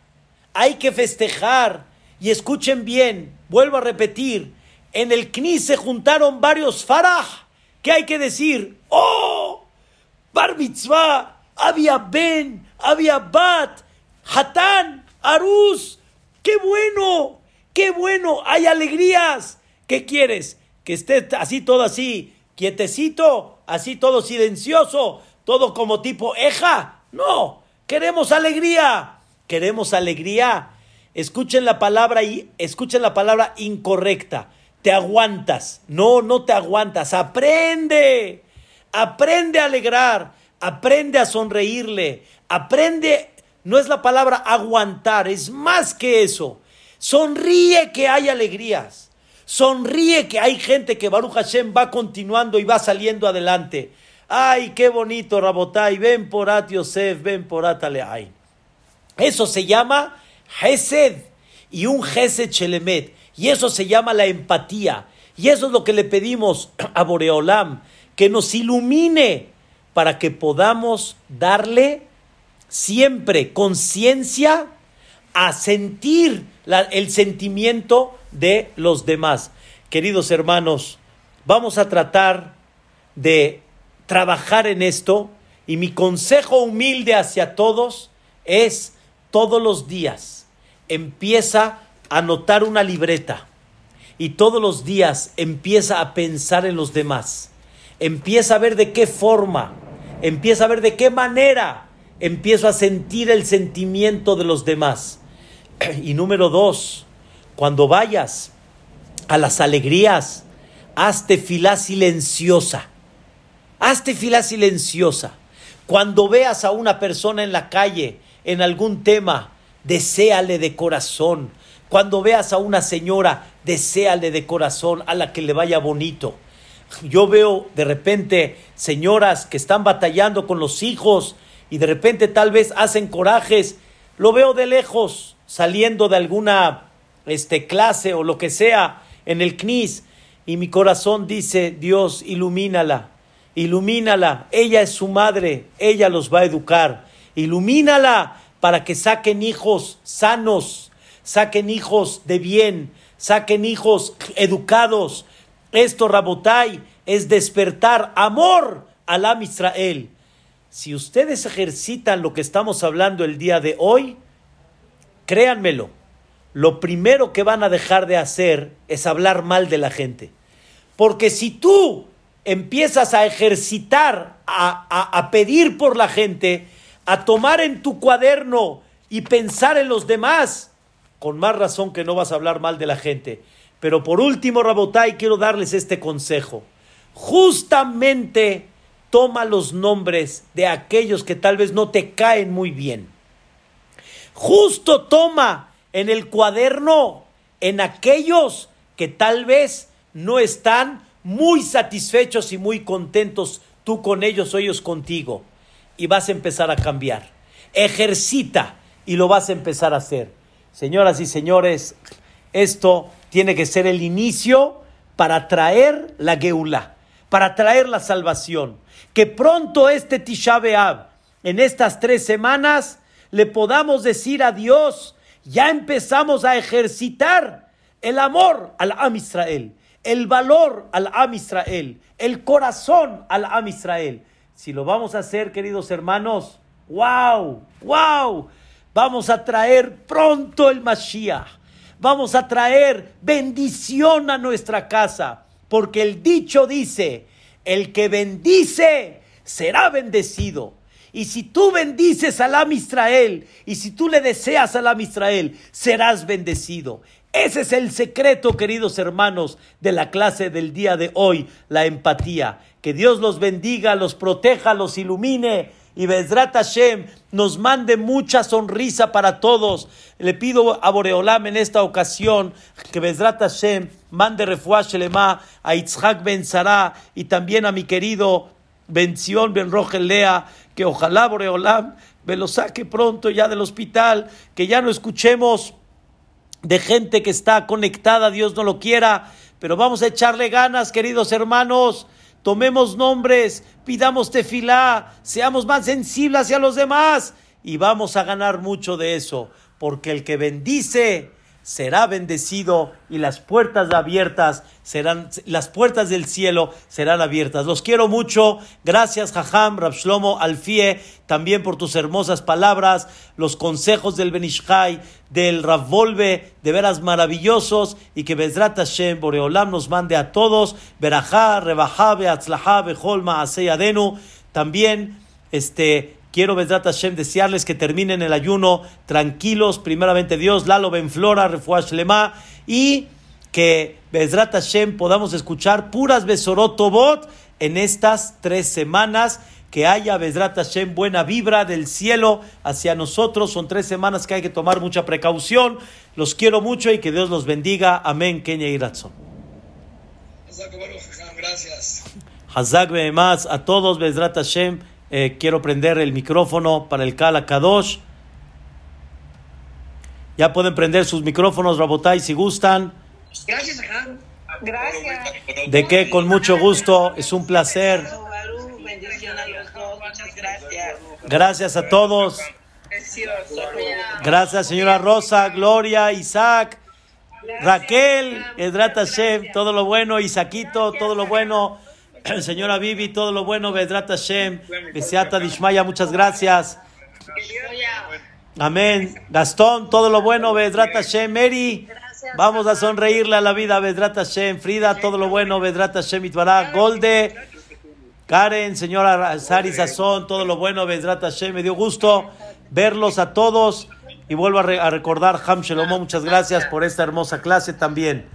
hay que festejar, y escuchen bien, vuelvo a repetir, en el CNI se juntaron varios faraj, ¿Qué hay que decir? ¡Oh! Bar mitzvah, había Ben, había Bat, Hatán, Arús. ¡Qué bueno! ¡Qué bueno! ¡Hay alegrías! ¿Qué quieres? ¿Que esté así, todo así, quietecito, así todo silencioso, todo como tipo eja? No, queremos alegría. Queremos alegría. Escuchen la palabra y escuchen la palabra incorrecta te aguantas. No, no te aguantas. Aprende. Aprende a alegrar. Aprende a sonreírle. Aprende. No es la palabra aguantar, es más que eso. Sonríe que hay alegrías. Sonríe que hay gente que Baruch Hashem va continuando y va saliendo adelante. Ay, qué bonito, Rabotai. Ven por At Yosef, ven por Ataleay. Eso se llama Hesed y un Hesed Shelemet. Y eso se llama la empatía. Y eso es lo que le pedimos a Boreolam, que nos ilumine para que podamos darle siempre conciencia a sentir el sentimiento de los demás. Queridos hermanos, vamos a tratar de trabajar en esto y mi consejo humilde hacia todos es todos los días empieza anotar una libreta y todos los días empieza a pensar en los demás, empieza a ver de qué forma, empieza a ver de qué manera empiezo a sentir el sentimiento de los demás. Y número dos, cuando vayas a las alegrías, hazte fila silenciosa. Hazte fila silenciosa. Cuando veas a una persona en la calle, en algún tema, deséale de corazón. Cuando veas a una señora, deséale de corazón a la que le vaya bonito. Yo veo de repente señoras que están batallando con los hijos y de repente tal vez hacen corajes. Lo veo de lejos, saliendo de alguna este, clase o lo que sea en el CNIS. y mi corazón dice, Dios, ilumínala, ilumínala, ella es su madre, ella los va a educar, ilumínala para que saquen hijos sanos, saquen hijos de bien, saquen hijos educados. Esto, Rabotai, es despertar amor al Am Israel. Si ustedes ejercitan lo que estamos hablando el día de hoy, créanmelo, lo primero que van a dejar de hacer es hablar mal de la gente. Porque si tú empiezas a ejercitar, a, a, pedir por la gente, a tomar en tu cuaderno y pensar en los demás, con más razón que no vas a hablar mal de la gente. Pero por último, Rabotai, quiero darles este consejo. Justamente toma los nombres de aquellos que tal vez no te caen muy bien. Justo toma en el cuaderno en aquellos que tal vez no están muy satisfechos y muy contentos tú con ellos o ellos contigo. Y vas a empezar a cambiar. Ejercita y lo vas a empezar a hacer. Señoras y señores, esto tiene que ser el inicio para traer la Geulá, para traer la salvación. Que pronto este Tisha en estas tres semanas, le podamos decir a Dios, ya empezamos a ejercitar el amor al Am Israel, el valor al Am Israel, el corazón al Am Israel. Si lo vamos a hacer, queridos hermanos, wow, wow, vamos a traer pronto el Mashiach vamos a traer bendición a nuestra casa, porque el dicho dice, el que bendice será bendecido. Y si tú bendices al Am Israel, y si tú le deseas al Am Israel, serás bendecido. Ese es el secreto, queridos hermanos, de la clase del día de hoy, la empatía. Que Dios los bendiga, los proteja, los ilumine y Bezrat Hashem nos mande mucha sonrisa para todos. Le pido a Boreolam en esta ocasión que Bezrat Hashem mande refuash shelema a Itzhak Ben Sara y también a mi querido Bención Ben Rogel Lea, que ojalá Boreolam me lo saque pronto ya del hospital, que ya no escuchemos de gente que está conectada, Dios no lo quiera, pero vamos a echarle ganas, queridos hermanos tomemos nombres, pidamos tefilá, seamos más sensibles hacia los demás y vamos a ganar mucho de eso, porque el que bendice será bendecido y las puertas abiertas serán, las puertas del cielo serán abiertas. Los quiero mucho. Gracias, Jajam, Rabshlomo, Alfie, también por tus hermosas palabras, los consejos del Benishai, del Ravolve, de veras maravillosos y que Bezrat Hashem, Boreolam nos mande a todos, Berajá, Rebajá, Beatzlajá, Beholma, Aseyadenu, también, este, Quiero, Bezrat Hashem, desearles que terminen el ayuno tranquilos, primeramente Dios, Lalo Benflora, Refuash Lema, y que Bezrat Hashem podamos escuchar puras Besorotobot en estas tres semanas. Que haya Bezrat Hashem buena vibra del cielo hacia nosotros. Son tres semanas que hay que tomar mucha precaución. Los quiero mucho y que Dios los bendiga. Amén. Kenya y Gracias. Hazak a todos, Bezrat Hashem. Eh, quiero prender el micrófono para el Kala Kadosh. Ya pueden prender sus micrófonos, Rabotai, si gustan. Gracias, Gracias. De qué, con mucho gusto, es un placer. Gracias a todos. Gracias, señora Rosa, Gloria, Isaac, Raquel, Edrata Hashem, todo lo bueno, Isaquito, todo lo bueno. Señora Vivi, todo lo bueno, Vedrat Hashem, Beseata Dishmaya, muchas gracias. Amén. Gastón, todo lo bueno, Vedrat Hashem, Mary. Vamos a sonreírle a la vida, Vedrat Hashem. Frida, todo lo bueno, Vedrat Hashem, Itbará. Golde, Karen, señora Sari Sazón, todo lo bueno, Vedrat Hashem. Me dio gusto verlos a todos. Y vuelvo a, recordar, Ham Shelomo, muchas gracias por esta hermosa clase también.